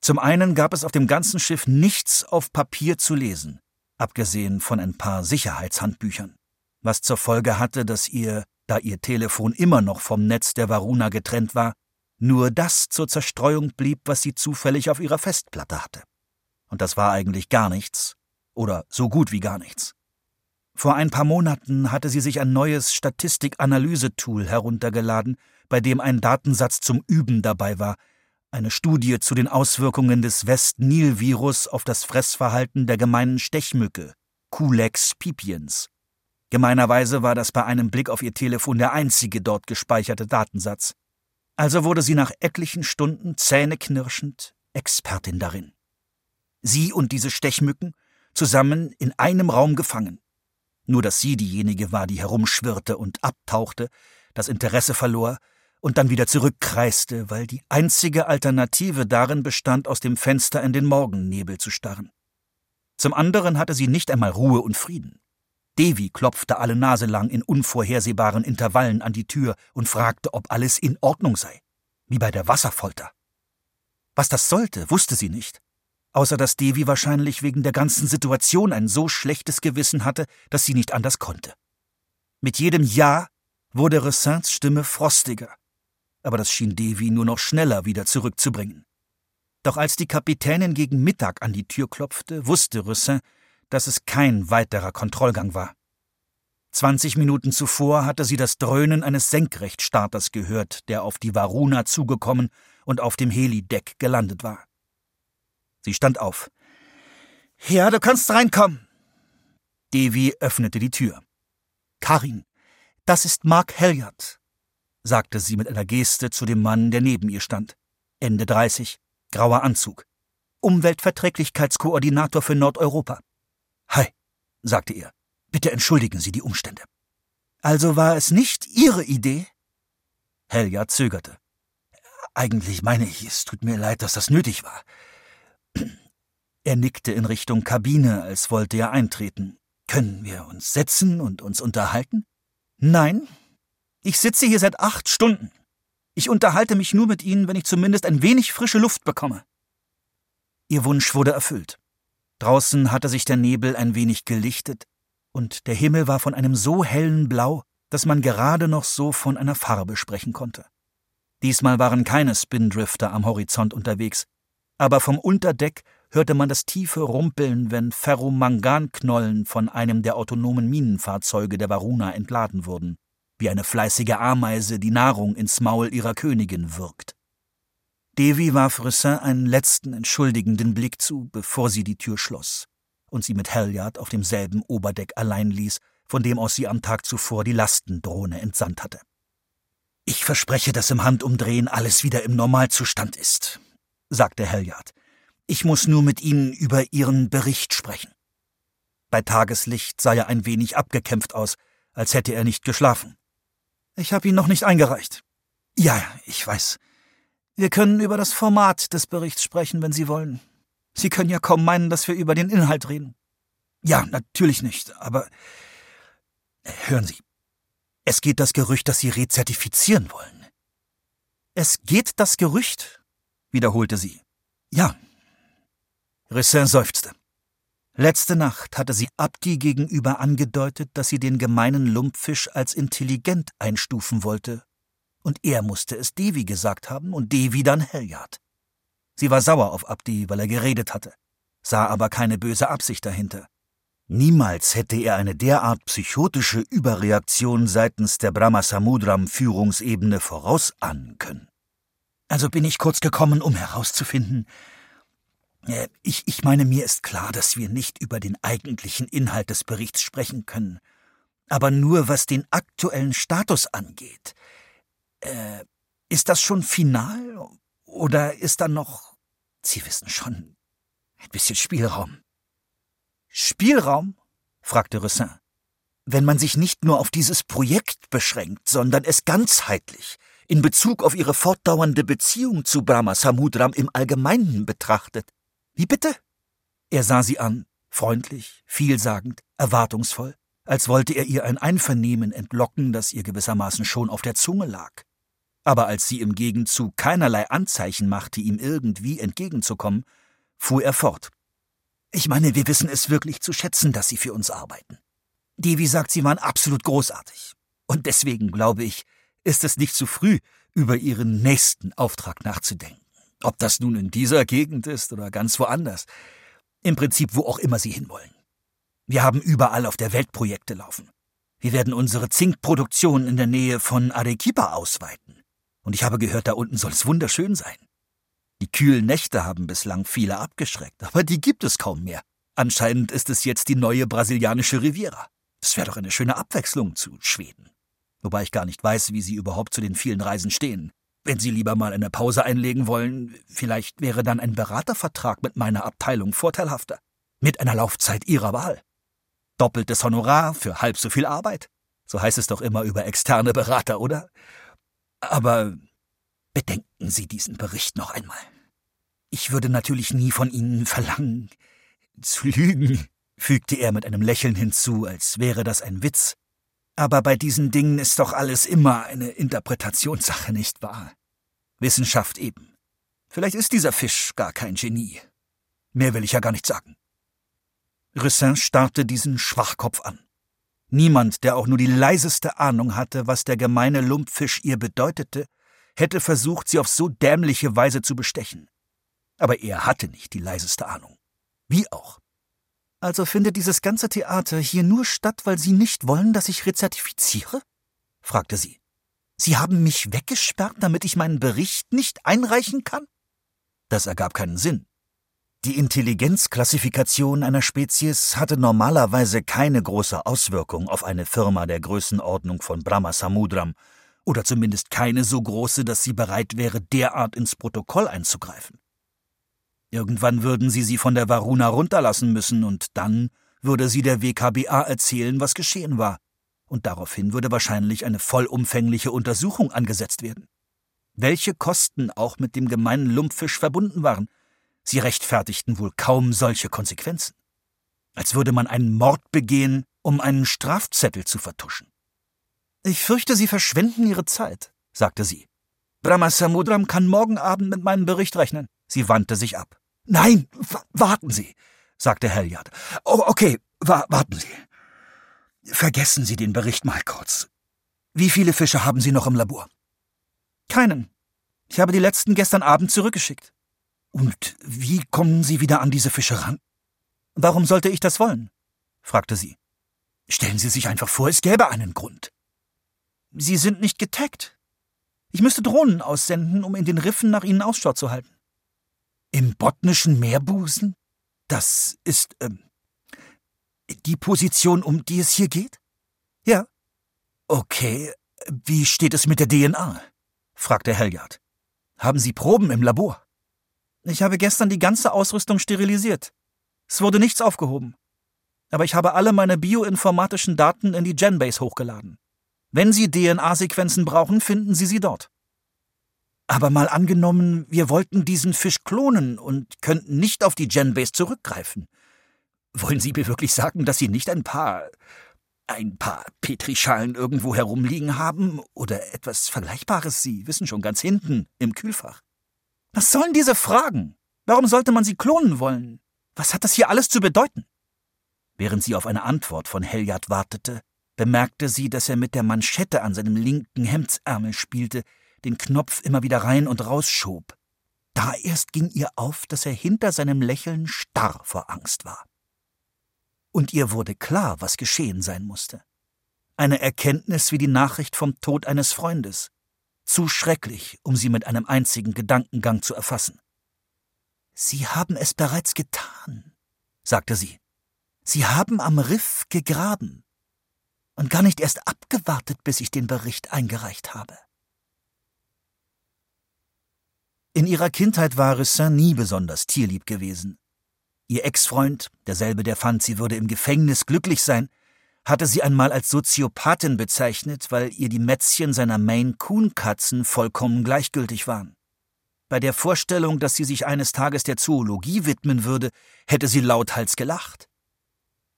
Zum einen gab es auf dem ganzen Schiff nichts auf Papier zu lesen, abgesehen von ein paar Sicherheitshandbüchern, was zur Folge hatte, dass ihr, da ihr Telefon immer noch vom Netz der Varuna getrennt war, nur das zur Zerstreuung blieb, was sie zufällig auf ihrer Festplatte hatte. Und das war eigentlich gar nichts, oder so gut wie gar nichts. Vor ein paar Monaten hatte sie sich ein neues Statistikanalyse-Tool heruntergeladen, bei dem ein Datensatz zum Üben dabei war, eine Studie zu den Auswirkungen des West-Nil-Virus auf das Fressverhalten der gemeinen Stechmücke, Culex pipiens. Gemeinerweise war das bei einem Blick auf ihr Telefon der einzige dort gespeicherte Datensatz. Also wurde sie nach etlichen Stunden zähneknirschend Expertin darin. Sie und diese Stechmücken zusammen in einem Raum gefangen. Nur dass sie diejenige war, die herumschwirrte und abtauchte, das Interesse verlor, und dann wieder zurückkreiste, weil die einzige Alternative darin bestand, aus dem Fenster in den Morgennebel zu starren. Zum anderen hatte sie nicht einmal Ruhe und Frieden. Devi klopfte alle Nase lang in unvorhersehbaren Intervallen an die Tür und fragte, ob alles in Ordnung sei, wie bei der Wasserfolter. Was das sollte, wusste sie nicht, außer dass Devi wahrscheinlich wegen der ganzen Situation ein so schlechtes Gewissen hatte, dass sie nicht anders konnte. Mit jedem Ja wurde Ressins Stimme frostiger, aber das schien Devi nur noch schneller wieder zurückzubringen. Doch als die Kapitänin gegen Mittag an die Tür klopfte, wusste Russin, dass es kein weiterer Kontrollgang war. Zwanzig Minuten zuvor hatte sie das Dröhnen eines Senkrechtstarters gehört, der auf die Varuna zugekommen und auf dem Helideck gelandet war. Sie stand auf. Ja, du kannst reinkommen. Devi öffnete die Tür. Karin, das ist Mark Halliard, sagte sie mit einer Geste zu dem Mann, der neben ihr stand. Ende 30, grauer Anzug. Umweltverträglichkeitskoordinator für Nordeuropa. Hi, sagte er. Bitte entschuldigen Sie die Umstände. Also war es nicht Ihre Idee? Helga zögerte. Eigentlich meine ich, es tut mir leid, dass das nötig war. Er nickte in Richtung Kabine, als wollte er eintreten. Können wir uns setzen und uns unterhalten? Nein, ich sitze hier seit acht Stunden. Ich unterhalte mich nur mit Ihnen, wenn ich zumindest ein wenig frische Luft bekomme. Ihr Wunsch wurde erfüllt. Draußen hatte sich der Nebel ein wenig gelichtet, und der Himmel war von einem so hellen Blau, dass man gerade noch so von einer Farbe sprechen konnte. Diesmal waren keine Spindrifter am Horizont unterwegs, aber vom Unterdeck hörte man das tiefe Rumpeln, wenn Ferromanganknollen von einem der autonomen Minenfahrzeuge der Varuna entladen wurden wie eine fleißige Ameise die Nahrung ins Maul ihrer Königin wirkt. Devi warf Rissin einen letzten entschuldigenden Blick zu, bevor sie die Tür schloss und sie mit Halliard auf demselben Oberdeck allein ließ, von dem aus sie am Tag zuvor die Lastendrohne entsandt hatte. Ich verspreche, dass im Handumdrehen alles wieder im Normalzustand ist, sagte Halliard. Ich muss nur mit Ihnen über Ihren Bericht sprechen. Bei Tageslicht sah er ein wenig abgekämpft aus, als hätte er nicht geschlafen. Ich habe ihn noch nicht eingereicht. Ja, ich weiß. Wir können über das Format des Berichts sprechen, wenn Sie wollen. Sie können ja kaum meinen, dass wir über den Inhalt reden. Ja, natürlich nicht, aber hören Sie. Es geht das Gerücht, dass Sie rezertifizieren wollen. Es geht das Gerücht, wiederholte sie. Ja. Rissin seufzte. Letzte Nacht hatte sie Abdi gegenüber angedeutet, dass sie den gemeinen Lumpfisch als intelligent einstufen wollte. Und er musste es Devi gesagt haben und Devi dann Helyard. Sie war sauer auf Abdi, weil er geredet hatte, sah aber keine böse Absicht dahinter. Niemals hätte er eine derart psychotische Überreaktion seitens der Brahmasamudram-Führungsebene vorausahnen können. Also bin ich kurz gekommen, um herauszufinden, äh, ich, ich meine, mir ist klar, dass wir nicht über den eigentlichen Inhalt des Berichts sprechen können, aber nur was den aktuellen Status angeht. Äh, ist das schon final oder ist da noch, Sie wissen schon, ein bisschen Spielraum? Spielraum? fragte Ressin. Wenn man sich nicht nur auf dieses Projekt beschränkt, sondern es ganzheitlich in Bezug auf ihre fortdauernde Beziehung zu Brahma Samudram im Allgemeinen betrachtet, wie bitte? Er sah sie an, freundlich, vielsagend, erwartungsvoll, als wollte er ihr ein Einvernehmen entlocken, das ihr gewissermaßen schon auf der Zunge lag. Aber als sie im Gegenzug keinerlei Anzeichen machte, ihm irgendwie entgegenzukommen, fuhr er fort. Ich meine, wir wissen es wirklich zu schätzen, dass Sie für uns arbeiten. Devi sagt, Sie waren absolut großartig. Und deswegen, glaube ich, ist es nicht zu früh, über Ihren nächsten Auftrag nachzudenken. Ob das nun in dieser Gegend ist oder ganz woanders. Im Prinzip wo auch immer Sie hinwollen. Wir haben überall auf der Welt Projekte laufen. Wir werden unsere Zinkproduktion in der Nähe von Arequipa ausweiten. Und ich habe gehört, da unten soll es wunderschön sein. Die kühlen Nächte haben bislang viele abgeschreckt, aber die gibt es kaum mehr. Anscheinend ist es jetzt die neue brasilianische Riviera. Das wäre doch eine schöne Abwechslung zu Schweden. Wobei ich gar nicht weiß, wie Sie überhaupt zu den vielen Reisen stehen. Wenn Sie lieber mal eine Pause einlegen wollen, vielleicht wäre dann ein Beratervertrag mit meiner Abteilung vorteilhafter. Mit einer Laufzeit Ihrer Wahl. Doppeltes Honorar für halb so viel Arbeit. So heißt es doch immer über externe Berater, oder? Aber bedenken Sie diesen Bericht noch einmal. Ich würde natürlich nie von Ihnen verlangen, zu lügen, fügte er mit einem Lächeln hinzu, als wäre das ein Witz. Aber bei diesen Dingen ist doch alles immer eine Interpretationssache, nicht wahr? Wissenschaft eben. Vielleicht ist dieser Fisch gar kein Genie. Mehr will ich ja gar nicht sagen. Rissin starrte diesen Schwachkopf an. Niemand, der auch nur die leiseste Ahnung hatte, was der gemeine Lumpfisch ihr bedeutete, hätte versucht, sie auf so dämliche Weise zu bestechen. Aber er hatte nicht die leiseste Ahnung. Wie auch. Also findet dieses ganze Theater hier nur statt, weil Sie nicht wollen, dass ich rezertifiziere? fragte sie. Sie haben mich weggesperrt, damit ich meinen Bericht nicht einreichen kann? Das ergab keinen Sinn. Die Intelligenzklassifikation einer Spezies hatte normalerweise keine große Auswirkung auf eine Firma der Größenordnung von Brahma Samudram, oder zumindest keine so große, dass sie bereit wäre, derart ins Protokoll einzugreifen. Irgendwann würden sie sie von der Varuna runterlassen müssen, und dann würde sie der WKBA erzählen, was geschehen war. Und daraufhin würde wahrscheinlich eine vollumfängliche Untersuchung angesetzt werden. Welche Kosten auch mit dem gemeinen Lumpfisch verbunden waren, sie rechtfertigten wohl kaum solche Konsequenzen. Als würde man einen Mord begehen, um einen Strafzettel zu vertuschen. Ich fürchte, Sie verschwenden Ihre Zeit, sagte sie. Brahmasamudram kann morgen Abend mit meinem Bericht rechnen. Sie wandte sich ab. Nein, warten Sie, sagte Helyard. Oh, okay, wa warten Sie. Vergessen Sie den Bericht mal kurz. Wie viele Fische haben Sie noch im Labor? Keinen. Ich habe die letzten gestern Abend zurückgeschickt. Und wie kommen Sie wieder an diese Fische ran? Warum sollte ich das wollen? fragte sie. Stellen Sie sich einfach vor, es gäbe einen Grund. Sie sind nicht getaggt. Ich müsste Drohnen aussenden, um in den Riffen nach ihnen Ausschau zu halten. Im botnischen Meerbusen? Das ist, ähm, die Position, um die es hier geht? Ja. Okay, wie steht es mit der DNA? fragte Helyard. Haben Sie Proben im Labor? Ich habe gestern die ganze Ausrüstung sterilisiert. Es wurde nichts aufgehoben. Aber ich habe alle meine bioinformatischen Daten in die Genbase hochgeladen. Wenn Sie DNA-Sequenzen brauchen, finden Sie sie dort. Aber mal angenommen, wir wollten diesen Fisch klonen und könnten nicht auf die Genbase zurückgreifen. Wollen Sie mir wirklich sagen, dass Sie nicht ein paar ein paar Petrischalen irgendwo herumliegen haben oder etwas Vergleichbares? Sie wissen schon ganz hinten im Kühlfach. Was sollen diese Fragen? Warum sollte man sie klonen wollen? Was hat das hier alles zu bedeuten? Während sie auf eine Antwort von Helyard wartete, bemerkte sie, dass er mit der Manschette an seinem linken Hemdsärmel spielte, den Knopf immer wieder rein und rausschob. Da erst ging ihr auf, dass er hinter seinem Lächeln starr vor Angst war. Und ihr wurde klar, was geschehen sein musste. Eine Erkenntnis wie die Nachricht vom Tod eines Freundes. Zu schrecklich, um sie mit einem einzigen Gedankengang zu erfassen. Sie haben es bereits getan, sagte sie. Sie haben am Riff gegraben und gar nicht erst abgewartet, bis ich den Bericht eingereicht habe. In ihrer Kindheit war Ressin nie besonders tierlieb gewesen. Ihr Ex-Freund, derselbe, der fand, sie würde im Gefängnis glücklich sein, hatte sie einmal als Soziopathin bezeichnet, weil ihr die Mätzchen seiner Maine-Coon-Katzen vollkommen gleichgültig waren. Bei der Vorstellung, dass sie sich eines Tages der Zoologie widmen würde, hätte sie lauthals gelacht.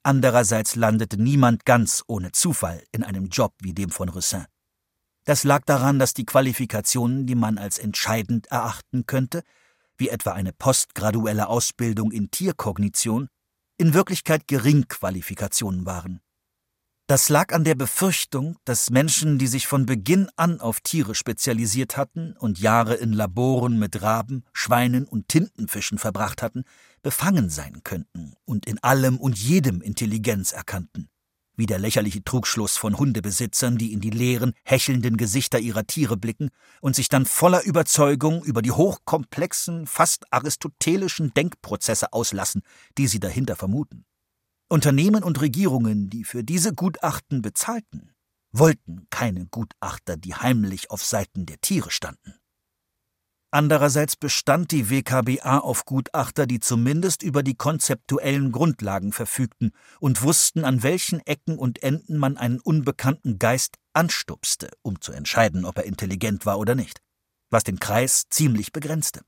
Andererseits landete niemand ganz ohne Zufall in einem Job wie dem von Russin. Das lag daran, dass die Qualifikationen, die man als entscheidend erachten könnte, wie etwa eine postgraduelle Ausbildung in Tierkognition, in Wirklichkeit Geringqualifikationen waren. Das lag an der Befürchtung, dass Menschen, die sich von Beginn an auf Tiere spezialisiert hatten und Jahre in Laboren mit Raben, Schweinen und Tintenfischen verbracht hatten, befangen sein könnten und in allem und jedem Intelligenz erkannten wie der lächerliche Trugschluss von Hundebesitzern, die in die leeren, hechelnden Gesichter ihrer Tiere blicken und sich dann voller Überzeugung über die hochkomplexen, fast aristotelischen Denkprozesse auslassen, die sie dahinter vermuten. Unternehmen und Regierungen, die für diese Gutachten bezahlten, wollten keine Gutachter, die heimlich auf Seiten der Tiere standen. Andererseits bestand die WKBA auf Gutachter, die zumindest über die konzeptuellen Grundlagen verfügten und wussten, an welchen Ecken und Enden man einen unbekannten Geist anstupste, um zu entscheiden, ob er intelligent war oder nicht, was den Kreis ziemlich begrenzte.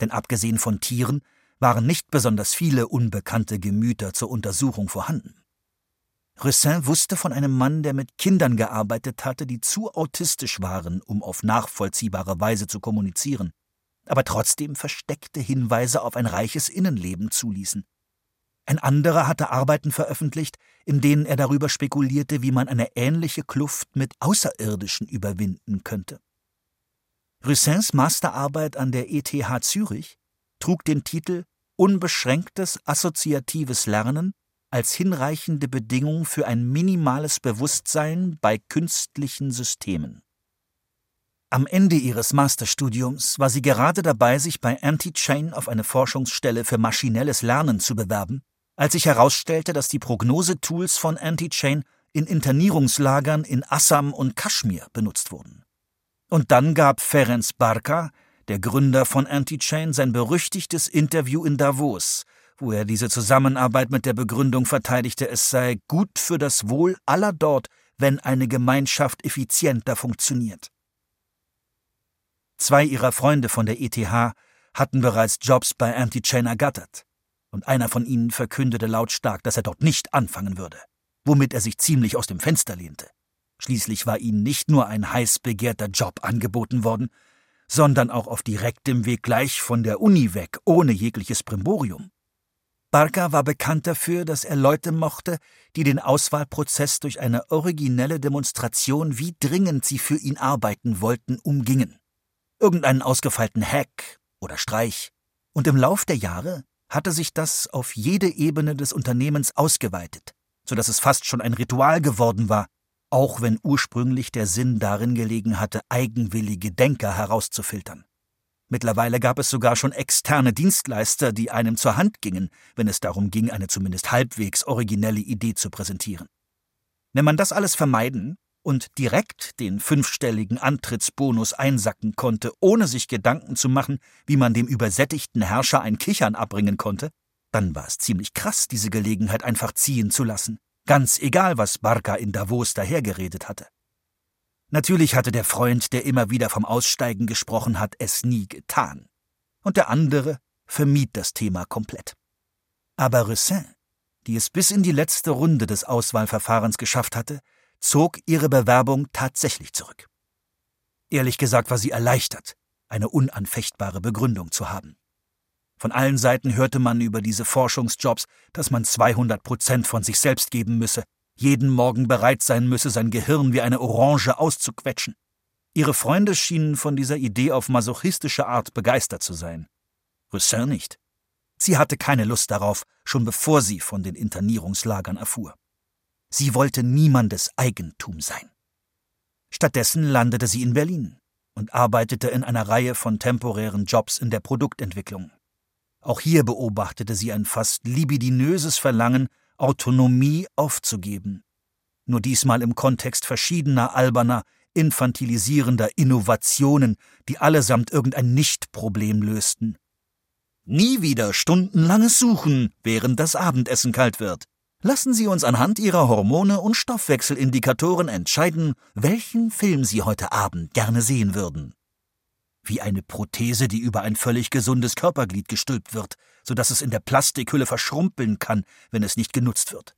Denn abgesehen von Tieren waren nicht besonders viele unbekannte Gemüter zur Untersuchung vorhanden. Ressin wusste von einem Mann, der mit Kindern gearbeitet hatte, die zu autistisch waren, um auf nachvollziehbare Weise zu kommunizieren, aber trotzdem versteckte Hinweise auf ein reiches Innenleben zuließen. Ein anderer hatte Arbeiten veröffentlicht, in denen er darüber spekulierte, wie man eine ähnliche Kluft mit Außerirdischen überwinden könnte. Russins Masterarbeit an der ETH Zürich trug den Titel Unbeschränktes assoziatives Lernen als hinreichende Bedingung für ein minimales Bewusstsein bei künstlichen Systemen. Am Ende ihres Masterstudiums war sie gerade dabei, sich bei Anti-Chain auf eine Forschungsstelle für maschinelles Lernen zu bewerben, als sich herausstellte, dass die Prognosetools von Anti-Chain in Internierungslagern in Assam und Kaschmir benutzt wurden. Und dann gab Ferenc Barka, der Gründer von Anti-Chain, sein berüchtigtes Interview in Davos, wo er diese Zusammenarbeit mit der Begründung verteidigte, es sei gut für das Wohl aller dort, wenn eine Gemeinschaft effizienter funktioniert. Zwei ihrer Freunde von der ETH hatten bereits Jobs bei Anti-Chain ergattert, und einer von ihnen verkündete lautstark, dass er dort nicht anfangen würde, womit er sich ziemlich aus dem Fenster lehnte. Schließlich war ihnen nicht nur ein heiß begehrter Job angeboten worden, sondern auch auf direktem Weg gleich von der Uni weg, ohne jegliches Brimborium. Barker war bekannt dafür, dass er Leute mochte, die den Auswahlprozess durch eine originelle Demonstration, wie dringend sie für ihn arbeiten wollten, umgingen. Irgendeinen ausgefeilten Hack oder Streich. Und im Lauf der Jahre hatte sich das auf jede Ebene des Unternehmens ausgeweitet, so dass es fast schon ein Ritual geworden war, auch wenn ursprünglich der Sinn darin gelegen hatte, eigenwillige Denker herauszufiltern. Mittlerweile gab es sogar schon externe Dienstleister, die einem zur Hand gingen, wenn es darum ging, eine zumindest halbwegs originelle Idee zu präsentieren. Wenn man das alles vermeiden und direkt den fünfstelligen Antrittsbonus einsacken konnte, ohne sich Gedanken zu machen, wie man dem übersättigten Herrscher ein Kichern abbringen konnte, dann war es ziemlich krass, diese Gelegenheit einfach ziehen zu lassen, ganz egal, was Barca in Davos dahergeredet hatte. Natürlich hatte der Freund, der immer wieder vom Aussteigen gesprochen hat, es nie getan. Und der andere vermied das Thema komplett. Aber Russin, die es bis in die letzte Runde des Auswahlverfahrens geschafft hatte, zog ihre Bewerbung tatsächlich zurück. Ehrlich gesagt war sie erleichtert, eine unanfechtbare Begründung zu haben. Von allen Seiten hörte man über diese Forschungsjobs, dass man 200 Prozent von sich selbst geben müsse, jeden Morgen bereit sein müsse, sein Gehirn wie eine Orange auszuquetschen. Ihre Freunde schienen von dieser Idee auf masochistische Art begeistert zu sein. Roussin nicht. Sie hatte keine Lust darauf, schon bevor sie von den Internierungslagern erfuhr. Sie wollte niemandes Eigentum sein. Stattdessen landete sie in Berlin und arbeitete in einer Reihe von temporären Jobs in der Produktentwicklung. Auch hier beobachtete sie ein fast libidinöses Verlangen, Autonomie aufzugeben. Nur diesmal im Kontext verschiedener alberner, infantilisierender Innovationen, die allesamt irgendein Nicht-Problem lösten. Nie wieder stundenlanges Suchen, während das Abendessen kalt wird. Lassen Sie uns anhand Ihrer Hormone und Stoffwechselindikatoren entscheiden, welchen Film Sie heute Abend gerne sehen würden wie eine Prothese, die über ein völlig gesundes Körperglied gestülpt wird, so dass es in der Plastikhülle verschrumpeln kann, wenn es nicht genutzt wird.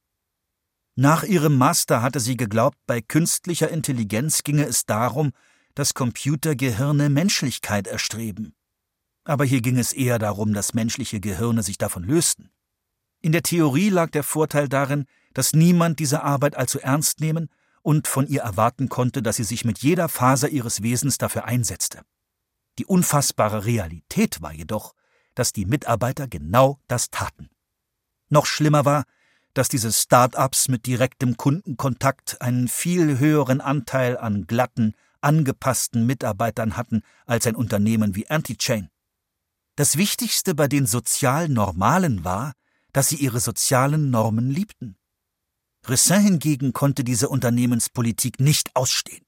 Nach ihrem Master hatte sie geglaubt, bei künstlicher Intelligenz ginge es darum, dass Computergehirne Menschlichkeit erstreben. Aber hier ging es eher darum, dass menschliche Gehirne sich davon lösten. In der Theorie lag der Vorteil darin, dass niemand diese Arbeit allzu ernst nehmen und von ihr erwarten konnte, dass sie sich mit jeder Faser ihres Wesens dafür einsetzte. Die unfassbare Realität war jedoch, dass die Mitarbeiter genau das taten. Noch schlimmer war, dass diese Start-ups mit direktem Kundenkontakt einen viel höheren Anteil an glatten, angepassten Mitarbeitern hatten als ein Unternehmen wie Antichain. Das Wichtigste bei den sozial Normalen war, dass sie ihre sozialen Normen liebten. Ressin hingegen konnte diese Unternehmenspolitik nicht ausstehen.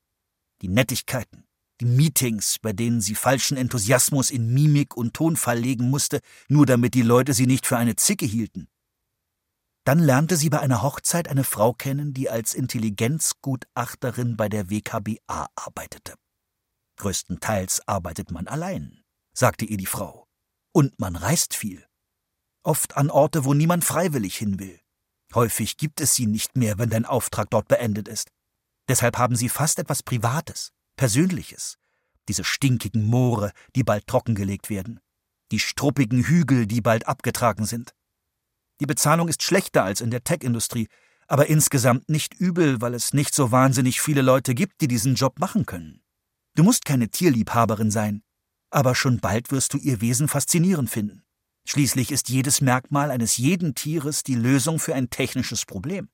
Die Nettigkeiten, die Meetings, bei denen sie falschen Enthusiasmus in Mimik und Tonfall legen musste, nur damit die Leute sie nicht für eine Zicke hielten. Dann lernte sie bei einer Hochzeit eine Frau kennen, die als Intelligenzgutachterin bei der WKBA arbeitete. Größtenteils arbeitet man allein, sagte ihr die Frau. Und man reist viel. Oft an Orte, wo niemand freiwillig hin will. Häufig gibt es sie nicht mehr, wenn dein Auftrag dort beendet ist. Deshalb haben sie fast etwas Privates. Persönliches. Diese stinkigen Moore, die bald trockengelegt werden. Die struppigen Hügel, die bald abgetragen sind. Die Bezahlung ist schlechter als in der Tech-Industrie, aber insgesamt nicht übel, weil es nicht so wahnsinnig viele Leute gibt, die diesen Job machen können. Du musst keine Tierliebhaberin sein, aber schon bald wirst du ihr Wesen faszinierend finden. Schließlich ist jedes Merkmal eines jeden Tieres die Lösung für ein technisches Problem.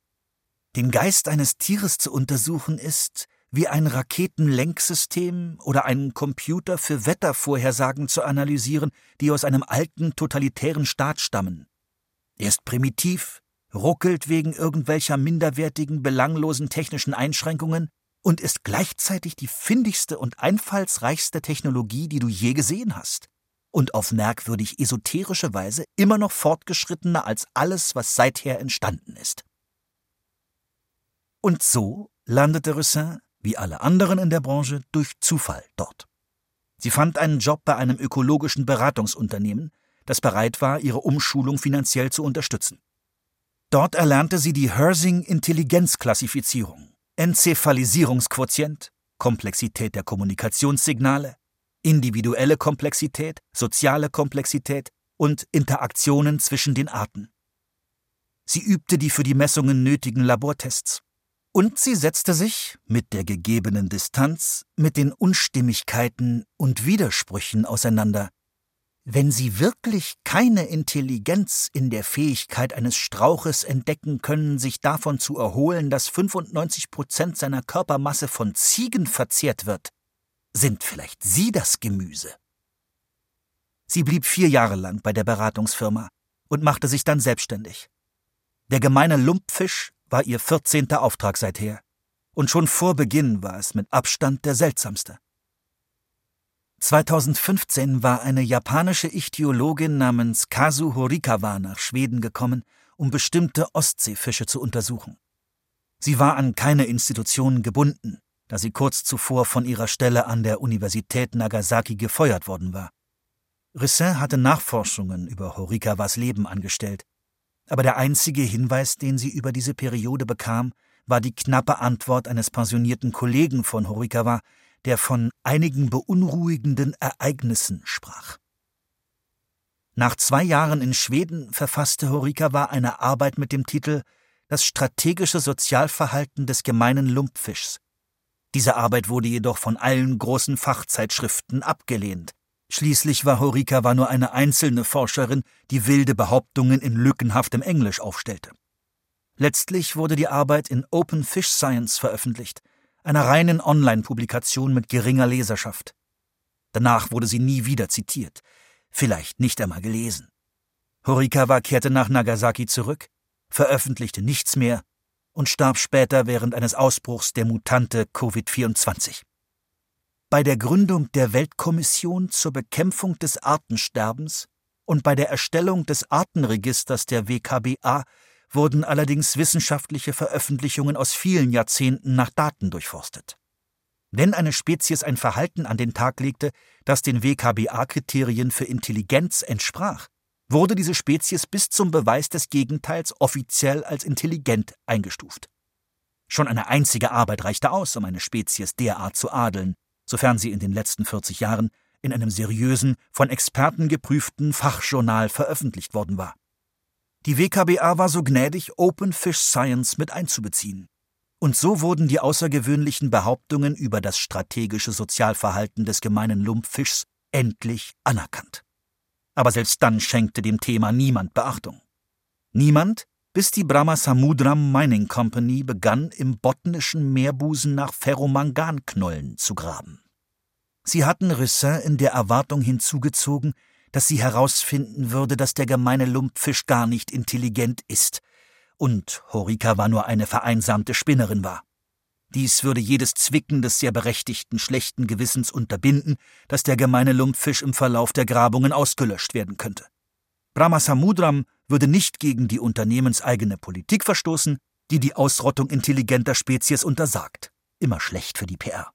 Den Geist eines Tieres zu untersuchen ist, wie ein Raketenlenksystem oder einen Computer für Wettervorhersagen zu analysieren, die aus einem alten totalitären Staat stammen. Er ist primitiv, ruckelt wegen irgendwelcher minderwertigen, belanglosen technischen Einschränkungen und ist gleichzeitig die findigste und einfallsreichste Technologie, die du je gesehen hast. Und auf merkwürdig esoterische Weise immer noch fortgeschrittener als alles, was seither entstanden ist. Und so landete Roussin wie alle anderen in der Branche, durch Zufall dort. Sie fand einen Job bei einem ökologischen Beratungsunternehmen, das bereit war, ihre Umschulung finanziell zu unterstützen. Dort erlernte sie die Hersing Intelligenzklassifizierung, Enzephalisierungsquotient, Komplexität der Kommunikationssignale, individuelle Komplexität, soziale Komplexität und Interaktionen zwischen den Arten. Sie übte die für die Messungen nötigen Labortests. Und sie setzte sich, mit der gegebenen Distanz, mit den Unstimmigkeiten und Widersprüchen auseinander. Wenn Sie wirklich keine Intelligenz in der Fähigkeit eines Strauches entdecken können, sich davon zu erholen, dass 95 Prozent seiner Körpermasse von Ziegen verzehrt wird, sind vielleicht Sie das Gemüse. Sie blieb vier Jahre lang bei der Beratungsfirma und machte sich dann selbstständig. Der gemeine Lumpfisch war ihr vierzehnter Auftrag seither. Und schon vor Beginn war es mit Abstand der seltsamste. 2015 war eine japanische Ichthyologin namens Kazu Horikawa nach Schweden gekommen, um bestimmte Ostseefische zu untersuchen. Sie war an keine Institution gebunden, da sie kurz zuvor von ihrer Stelle an der Universität Nagasaki gefeuert worden war. Rissin hatte Nachforschungen über Horikawas Leben angestellt, aber der einzige Hinweis, den sie über diese Periode bekam, war die knappe Antwort eines pensionierten Kollegen von Horikawa, der von einigen beunruhigenden Ereignissen sprach. Nach zwei Jahren in Schweden verfasste Horikawa eine Arbeit mit dem Titel Das strategische Sozialverhalten des gemeinen Lumpfischs. Diese Arbeit wurde jedoch von allen großen Fachzeitschriften abgelehnt. Schließlich war Horikawa nur eine einzelne Forscherin, die wilde Behauptungen in lückenhaftem Englisch aufstellte. Letztlich wurde die Arbeit in Open Fish Science veröffentlicht, einer reinen Online-Publikation mit geringer Leserschaft. Danach wurde sie nie wieder zitiert, vielleicht nicht einmal gelesen. Horikawa kehrte nach Nagasaki zurück, veröffentlichte nichts mehr und starb später während eines Ausbruchs der Mutante Covid-24. Bei der Gründung der Weltkommission zur Bekämpfung des Artensterbens und bei der Erstellung des Artenregisters der WKBA wurden allerdings wissenschaftliche Veröffentlichungen aus vielen Jahrzehnten nach Daten durchforstet. Wenn eine Spezies ein Verhalten an den Tag legte, das den WKBA-Kriterien für Intelligenz entsprach, wurde diese Spezies bis zum Beweis des Gegenteils offiziell als intelligent eingestuft. Schon eine einzige Arbeit reichte aus, um eine Spezies derart zu adeln, sofern sie in den letzten 40 Jahren in einem seriösen, von Experten geprüften Fachjournal veröffentlicht worden war. Die WKBA war so gnädig, Open Fish Science mit einzubeziehen. Und so wurden die außergewöhnlichen Behauptungen über das strategische Sozialverhalten des gemeinen Lumpfischs endlich anerkannt. Aber selbst dann schenkte dem Thema niemand Beachtung. Niemand, bis die Brahma Samudram Mining Company begann, im botnischen Meerbusen nach Ferromanganknollen zu graben. Sie hatten Rissin in der Erwartung hinzugezogen, dass sie herausfinden würde, dass der gemeine Lumpfisch gar nicht intelligent ist und Horika nur eine vereinsamte Spinnerin war. Dies würde jedes Zwicken des sehr berechtigten schlechten Gewissens unterbinden, dass der gemeine Lumpfisch im Verlauf der Grabungen ausgelöscht werden könnte. Brahmasamudram würde nicht gegen die unternehmenseigene Politik verstoßen, die die Ausrottung intelligenter Spezies untersagt. Immer schlecht für die PR.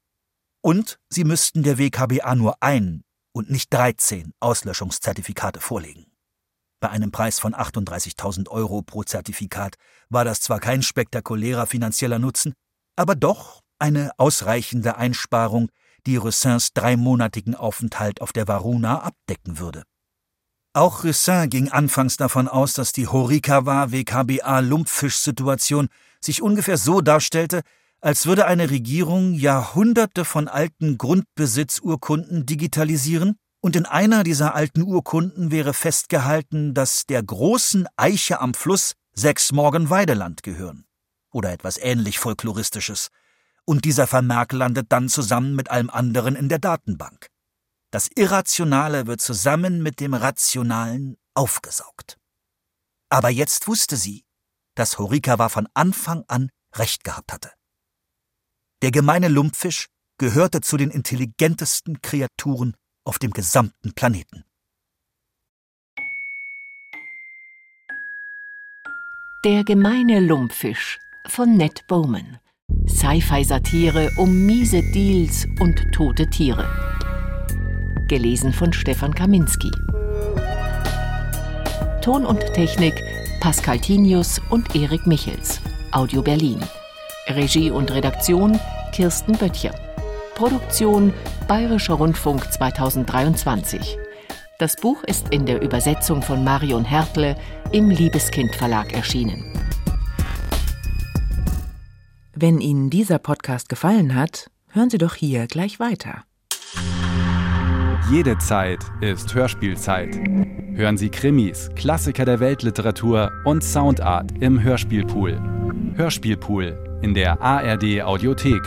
Und sie müssten der WKBA nur ein und nicht 13 Auslöschungszertifikate vorlegen. Bei einem Preis von 38.000 Euro pro Zertifikat war das zwar kein spektakulärer finanzieller Nutzen, aber doch eine ausreichende Einsparung, die Ressins dreimonatigen Aufenthalt auf der Varuna abdecken würde. Auch Ressin ging anfangs davon aus, dass die Horikawa WKBA Lumpfisch-Situation sich ungefähr so darstellte, als würde eine Regierung Jahrhunderte von alten Grundbesitzurkunden digitalisieren und in einer dieser alten Urkunden wäre festgehalten, dass der großen Eiche am Fluss sechs Morgenweideland gehören. Oder etwas ähnlich folkloristisches. Und dieser Vermerk landet dann zusammen mit allem anderen in der Datenbank. Das Irrationale wird zusammen mit dem Rationalen aufgesaugt. Aber jetzt wusste sie, dass Horikawa von Anfang an recht gehabt hatte. Der gemeine Lumpfisch gehörte zu den intelligentesten Kreaturen auf dem gesamten Planeten. Der gemeine Lumpfisch von Ned Bowman. Sci-Fi-Satire um miese Deals und tote Tiere. Gelesen von Stefan Kaminski. Ton und Technik Pascal Tinius und Erik Michels. Audio Berlin. Regie und Redaktion Kirsten Böttcher. Produktion Bayerischer Rundfunk 2023. Das Buch ist in der Übersetzung von Marion Hertle im Liebeskind Verlag erschienen. Wenn Ihnen dieser Podcast gefallen hat, hören Sie doch hier gleich weiter. Jede Zeit ist Hörspielzeit. Hören Sie Krimis, Klassiker der Weltliteratur und Soundart im Hörspielpool. Hörspielpool in der ARD Audiothek.